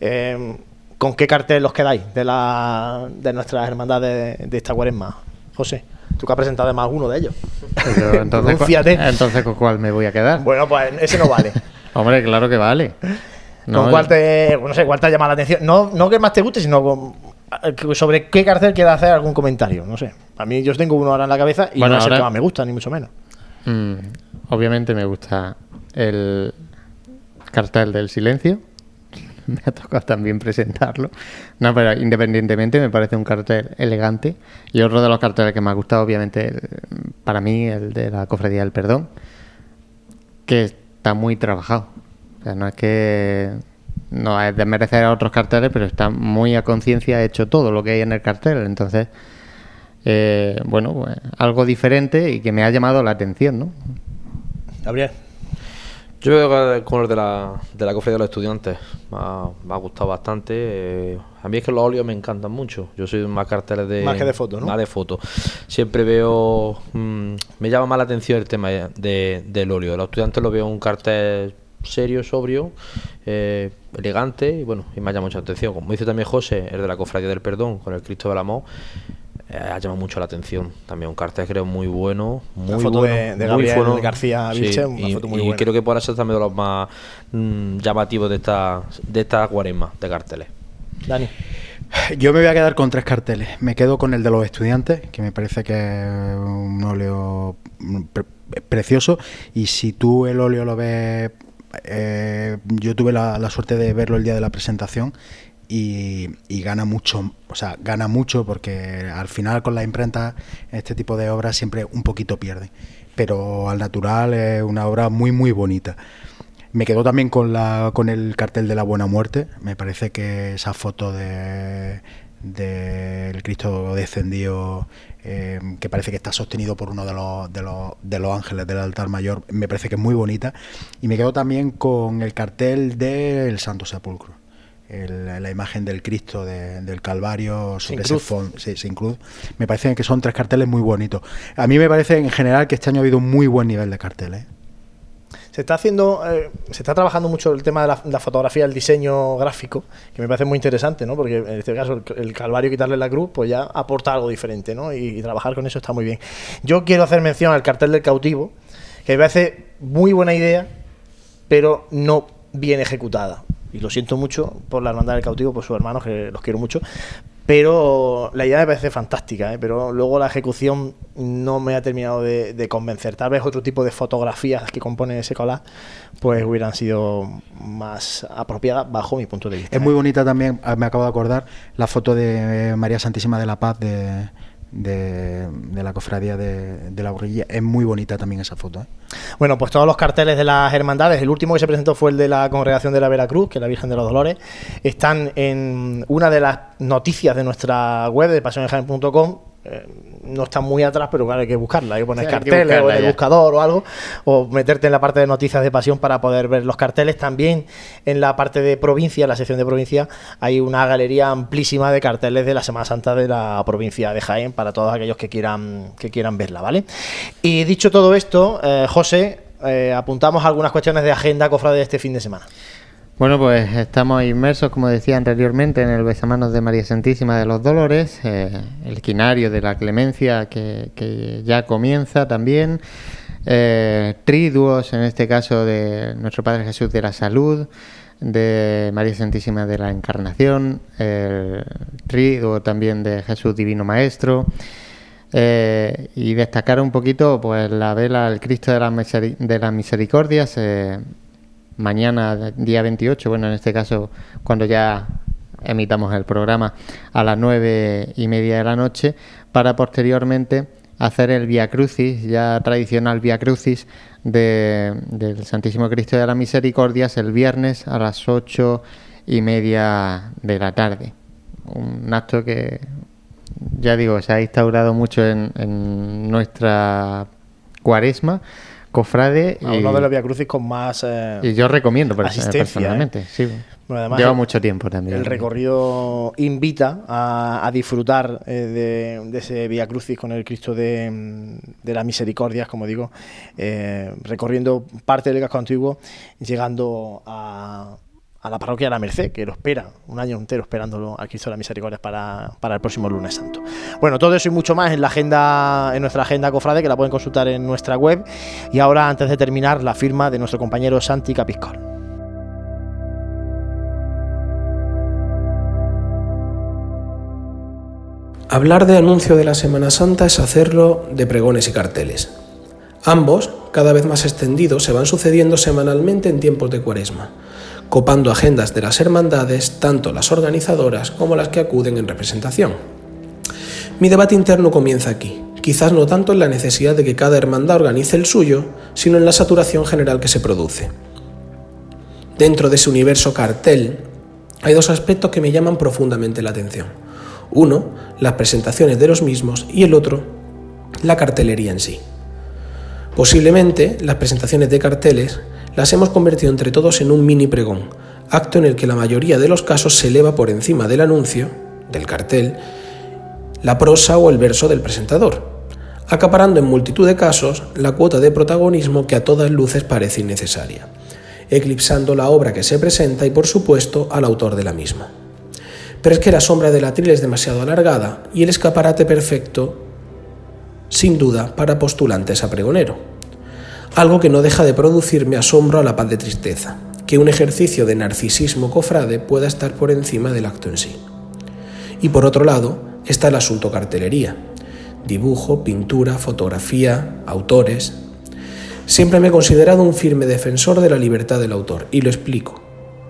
S1: Eh, ¿Con qué cartel os quedáis de, la, de nuestras hermandades de, de esta cuaresma? José, tú que has presentado además uno de ellos.
S2: Pero entonces, ¿cu-
S1: Pronúnciate.
S2: entonces, ¿con cuál me voy a quedar?
S1: Bueno, pues ese no vale.
S2: Hombre, claro que vale.
S1: ¿Con
S2: No,
S1: cuál te, no sé, cuál te ha llamado la atención? No, no que más te guste, sino con sobre qué cartel quiere hacer algún comentario. No sé. A mí yo tengo uno ahora en la cabeza y
S2: Bueno,
S1: no es el
S2: ahora-
S1: que más me gusta, ni mucho menos.
S2: Mm, obviamente me gusta el cartel del silencio. Me ha tocado también presentarlo. No, pero independientemente me parece un cartel elegante. Y otro de los carteles que me ha gustado, obviamente, el- para mí, el de la Cofradía del Perdón, que está muy trabajado. O sea, no es que no es desmerecer a otros carteles, pero está muy a conciencia hecho todo lo que hay en el cartel. Entonces, eh, bueno, pues, algo diferente y que me ha llamado la atención, ¿no?
S1: Gabriel.
S6: Yo veo que con el de la, de la cofradía de los estudiantes me ha, me ha gustado bastante. eh, a mí es que los óleos me encantan mucho. Yo soy más carteles de.
S1: Más que de foto, ¿no?
S6: Más de foto. Siempre veo. mm, me llama más la atención el tema de, del óleo. Los estudiantes lo veo un cartel serio, sobrio, eh, elegante y bueno, y me ha llamado mucha atención. Como dice también José, el de la cofradía del perdón con el Cristo del Amor. eh, ha llamado mucho la atención. También un cartel creo muy bueno. Muy
S1: foto
S6: bueno,
S1: de- de
S6: muy
S1: Gabriel García
S6: Sí,
S1: Vilche, una
S6: y,
S1: foto muy
S6: y
S1: buena.
S6: creo que podrá ser también de los más mm, llamativos de esta, de esta cuaresma de carteles.
S1: Dani.
S3: Yo me voy a quedar con tres carteles. Me quedo con el de los estudiantes, que me parece que es un óleo pre- precioso. Y si tú el óleo lo ves, eh, yo tuve la, suerte de verlo el día de la presentación y, y gana mucho, o sea, gana mucho porque al final con la imprenta este tipo de obras siempre un poquito pierde. Pero al natural es una obra muy muy bonita. Me quedo también con la con el cartel de la buena muerte. Me parece que esa foto de del Cristo descendido eh, que parece que está sostenido por uno de los, de los de los ángeles del altar mayor me parece que es muy bonita. Y me quedo también con el cartel del Santo Sepulcro el- la imagen del Cristo de- del Calvario
S1: Sin
S3: sobre ese
S1: cruz.
S3: fon- sí, sin cruz. Me parece que son tres carteles muy bonitos. A mí me parece en general que este año ha habido un muy buen nivel de carteles
S1: Se está haciendo, eh, se está trabajando mucho el tema de la, fotografía, el diseño gráfico, que me parece muy interesante, ¿no? Porque en este caso el, el Calvario quitarle la cruz, pues ya aporta algo diferente, ¿no? Y, y trabajar con eso está muy bien. Yo quiero hacer mención al cartel del cautivo, que me parece muy buena idea, pero no bien ejecutada. Y lo siento mucho por la hermandad del cautivo, por sus hermanos, que los quiero mucho. Pero la idea me parece fantástica, ¿eh? pero luego la ejecución no me ha terminado de, de convencer. Tal vez otro tipo de fotografías que compone ese collage pues hubieran sido más apropiadas bajo mi punto de vista.
S3: Es muy bonita también, ah, me acabo de acordar, la foto de María Santísima de la Paz de, de, la cofradía de, de la Borrilla. Es muy bonita también esa foto. ¿eh?
S1: Bueno, pues todos los carteles de las hermandades, el último que se presentó fue el de la Congregación de la Veracruz, que es la Virgen de los Dolores, están en una de las noticias de nuestra web de pasionesjaen.com. Eh, no está muy atrás, pero claro, hay que buscarla. Hay que poner
S2: Sí, hay que
S1: carteles o en el buscador o algo, o meterte en la parte de noticias de pasión para poder ver los carteles. También en la parte de provincia, la sección de provincia, hay una galería amplísima de carteles de la Semana Santa de la provincia de Jaén para todos aquellos que quieran, que quieran verla, ¿vale? Y dicho todo esto, eh, José, eh, apuntamos algunas cuestiones de agenda cofrade de este fin de semana.
S2: Bueno, pues estamos inmersos, como decía anteriormente, en el besamanos de María Santísima de los Dolores, eh, el quinario de la clemencia que, ya comienza también, eh, triduos, en este caso de nuestro Padre Jesús de la Salud, de María Santísima de la Encarnación, el triduo también de Jesús Divino Maestro. Eh, y destacar un poquito pues la vela al Cristo de Miseri- de las Misericordias mañana día 28 bueno en este caso cuando ya emitamos el programa a las nueve y media de la noche para posteriormente hacer el Via Crucis ya tradicional Via Crucis de- del Santísimo Cristo de las Misericordias el viernes a las ocho y media de la tarde. Un acto que ya digo, se ha instaurado mucho en, en nuestra cuaresma, cofrade.
S1: A uno de los Via Crucis con más eh,
S2: y yo recomiendo
S1: asistencia.
S2: personalmente.
S1: ¿eh?
S2: Sí.
S1: Bueno, además,
S2: Lleva
S1: el-
S2: mucho tiempo también.
S1: El recorrido invita a, a disfrutar eh, de, de ese Via Crucis con el Cristo de, de las Misericordias, como digo, eh, recorriendo parte del casco antiguo, llegando a, a la parroquia de la Merced, que lo espera, un año entero esperándolo al Cristo de las para, para el próximo lunes santo. Bueno, todo eso y mucho más en la agenda, en nuestra agenda cofrade, que la pueden consultar en nuestra web. Y ahora, antes de terminar, la firma de nuestro compañero Santi Capiscol.
S10: Hablar de anuncio de la Semana Santa es hacerlo de pregones y carteles. Ambos, cada vez más extendidos, se van sucediendo semanalmente en tiempos de cuaresma, copando agendas de las hermandades, tanto las organizadoras como las que acuden en representación. Mi debate interno comienza aquí, quizás no tanto en la necesidad de que cada hermandad organice el suyo, sino en la saturación general que se produce. Dentro de ese universo cartel, hay dos aspectos que me llaman profundamente la atención. Uno, las presentaciones de los mismos y el otro, la cartelería en sí. Posiblemente las presentaciones de carteles las hemos convertido entre todos en un mini pregón, acto en el que la mayoría de los casos se eleva por encima del anuncio, del cartel, la prosa o el verso del presentador, acaparando en multitud de casos la cuota de protagonismo que a todas luces parece innecesaria, eclipsando la obra que se presenta y por supuesto al autor de la misma. Pero es que la sombra del atril es demasiado alargada y el escaparate perfecto sin duda para postulantes a pregonero. Algo que no deja de producirme asombro a la paz de tristeza, que un ejercicio de narcisismo cofrade pueda estar por encima del acto en sí. Y por otro lado está el asunto cartelería, dibujo, pintura, fotografía, autores. Siempre me he considerado un firme defensor de la libertad del autor, y lo explico.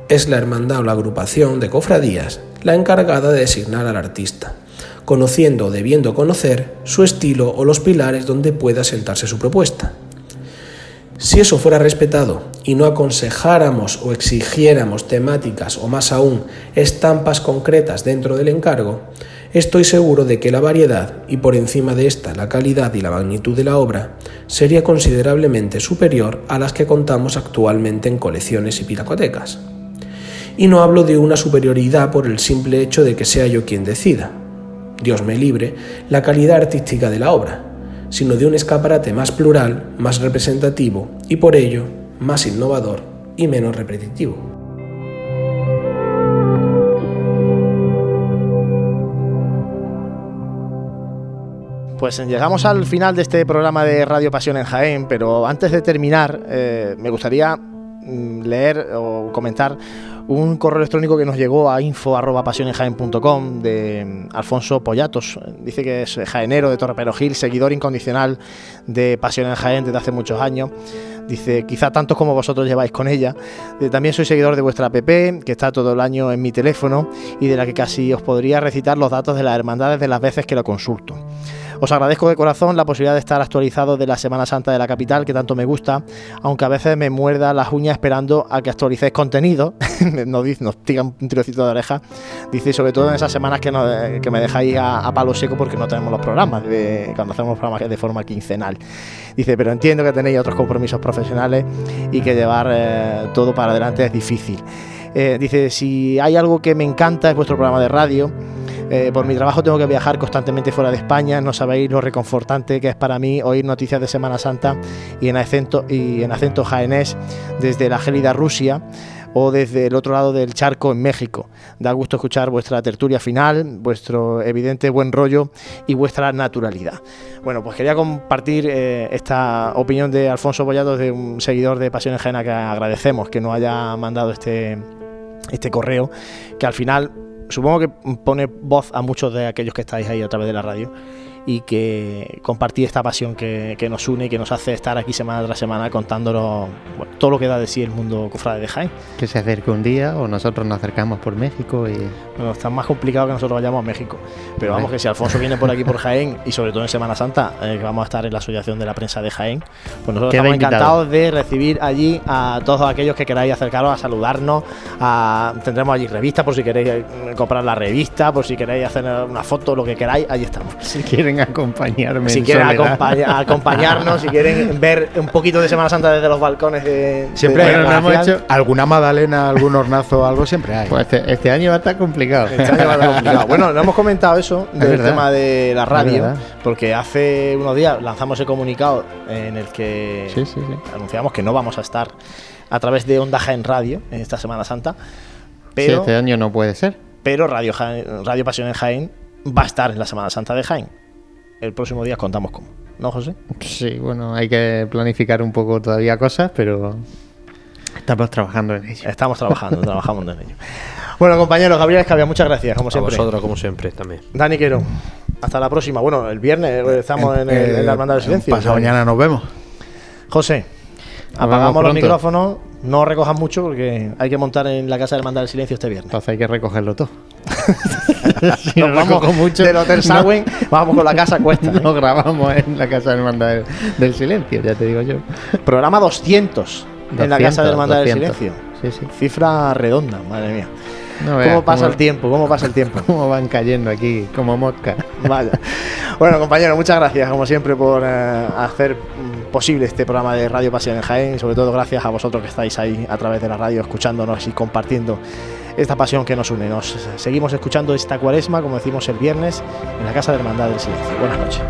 S10: Es la hermandad o la agrupación de cofradías la encargada de designar al artista, conociendo o debiendo conocer su estilo o los pilares donde pueda sentarse su propuesta. Si eso fuera respetado y no aconsejáramos o exigiéramos temáticas o más aún estampas concretas dentro del encargo, estoy seguro de que la variedad y por encima de esta la calidad y la magnitud de la obra sería considerablemente superior a las que contamos actualmente en colecciones y piracotecas. Y no hablo de una superioridad por el simple hecho de que sea yo quien decida, Dios me libre, la calidad artística de la obra, sino de un escaparate más plural, más representativo y por ello más innovador y menos repetitivo.
S1: Pues llegamos al final de este programa de Radio Pasión en Jaén, pero antes de terminar, eh, me gustaría mm, leer o comentar un correo electrónico que nos llegó a info.pasionenjaen.com de mm, Alfonso Pollatos. Dice que es jaenero de Torre Gil, seguidor incondicional de Pasión en Jaén desde hace muchos años. Dice, quizá tantos como vosotros lleváis con ella. También soy seguidor de vuestra app, que está todo el año en mi teléfono y de la que casi os podría recitar los datos de las hermandades de las veces que lo consulto. Os agradezco de corazón la posibilidad de estar actualizado de la Semana Santa de la capital, que tanto me gusta, aunque a veces me muerda las uñas esperando a que actualicéis contenido. nos, nos tiran un tirocito de oreja. Dice, sobre todo en esas semanas que, me dejáis a, palo seco porque no tenemos los programas, cuando hacemos los programas de forma quincenal. Dice, pero entiendo que tenéis otros compromisos profesionales y que llevar eh, todo para adelante es difícil. Eh, dice, si hay algo que me encanta es vuestro programa de radio. Eh, por mi trabajo tengo que viajar constantemente fuera de España, no sabéis lo reconfortante que es para mí oír noticias de Semana Santa y en acento, y en acento jaenés desde la gélida Rusia o desde el otro lado del charco en México. Da gusto escuchar vuestra tertulia final, vuestro evidente buen rollo y vuestra naturalidad. Bueno, pues quería compartir eh, esta opinión de Alfonso Bollados, de un seguidor de Pasión Jaena que agradecemos que nos haya mandado este, este correo, que al final supongo que pone voz a muchos de aquellos que estáis ahí a través de la radio y que compartir esta pasión que, nos une y que nos hace estar aquí semana tras semana contándonos todo lo que da de sí el mundo cofrade de Jaén.
S2: Que se acerque un día o nosotros nos acercamos por México y...
S1: Bueno, está más complicado que nosotros vayamos a México. Pero vamos, que si Alfonso viene por aquí por Jaén y sobre todo en Semana Santa, eh, que vamos a estar en la Asociación de la Prensa de Jaén, pues nosotros estamos encantados de recibir allí a todos aquellos que queráis acercaros a saludarnos. tendremos allí revistas por si queréis eh, comprar la revista, por si queréis hacer una foto, lo que queráis, allí estamos.
S2: Si quieren acompañarme.
S1: Si quieren acompañarnos, si quieren ver un poquito de Semana Santa desde los balcones de.
S3: Siempre hay, hemos hecho alguna magdalena, algún hornazo, algo siempre hay.
S2: Pues este, este, año va a estar complicado.
S1: Este año va a estar complicado. Bueno, no hemos comentado eso del tema de la radio, porque hace unos días lanzamos el comunicado en el que anunciamos que no vamos a estar a través de Onda Jaén Radio en esta Semana Santa. Pero,
S2: este año no puede ser.
S1: Pero Radio, Radio Pasión en Jaén va a estar en la Semana Santa de Jaén. El próximo día contamos cómo. ¿No, José?
S2: Sí, bueno, hay que planificar un poco todavía cosas, pero estamos trabajando en ello.
S1: Estamos trabajando, trabajamos en ello. Bueno, compañeros, Gabriel Escabia, muchas gracias, como siempre.
S6: A vosotros, como siempre, también.
S1: Dani Quero. Hasta la próxima. Bueno, el viernes estamos en, el- en la Hermandad del Silencio.
S3: Pasado mañana nos vemos.
S1: José, apagamos los micrófonos. No recojas mucho porque hay que montar en la casa de Hermandad del Silencio este viernes.
S2: Entonces hay que recogerlo todo.
S1: Nos
S2: no
S1: vamos
S2: mucho,
S1: del Hotel
S2: no.
S1: Sagüen, vamos con la casa cuesta.
S2: No grabamos en la casa de hermandad del, del silencio, ya te digo yo.
S1: Programa 200, en la casa de
S2: 200,
S1: Hermandad del
S2: 200.
S1: Silencio.
S2: Sí, sí.
S1: Cifra redonda, madre mía.
S2: No veas
S1: ¿Cómo pasa
S2: cómo-
S1: el tiempo? ¿Cómo pasa el tiempo?
S2: Cómo van cayendo aquí, como moscas.
S1: Vaya. Bueno, compañeros, muchas gracias, como siempre, por eh, hacer mm, posible este programa de Radio Pasión en Jaén. Y sobre todo, gracias a vosotros que estáis ahí a través de la radio, escuchándonos y compartiendo esta pasión que nos une. Nos seguimos escuchando esta cuaresma, como decimos el viernes, en la Casa de Hermandad del Silencio. Buenas noches.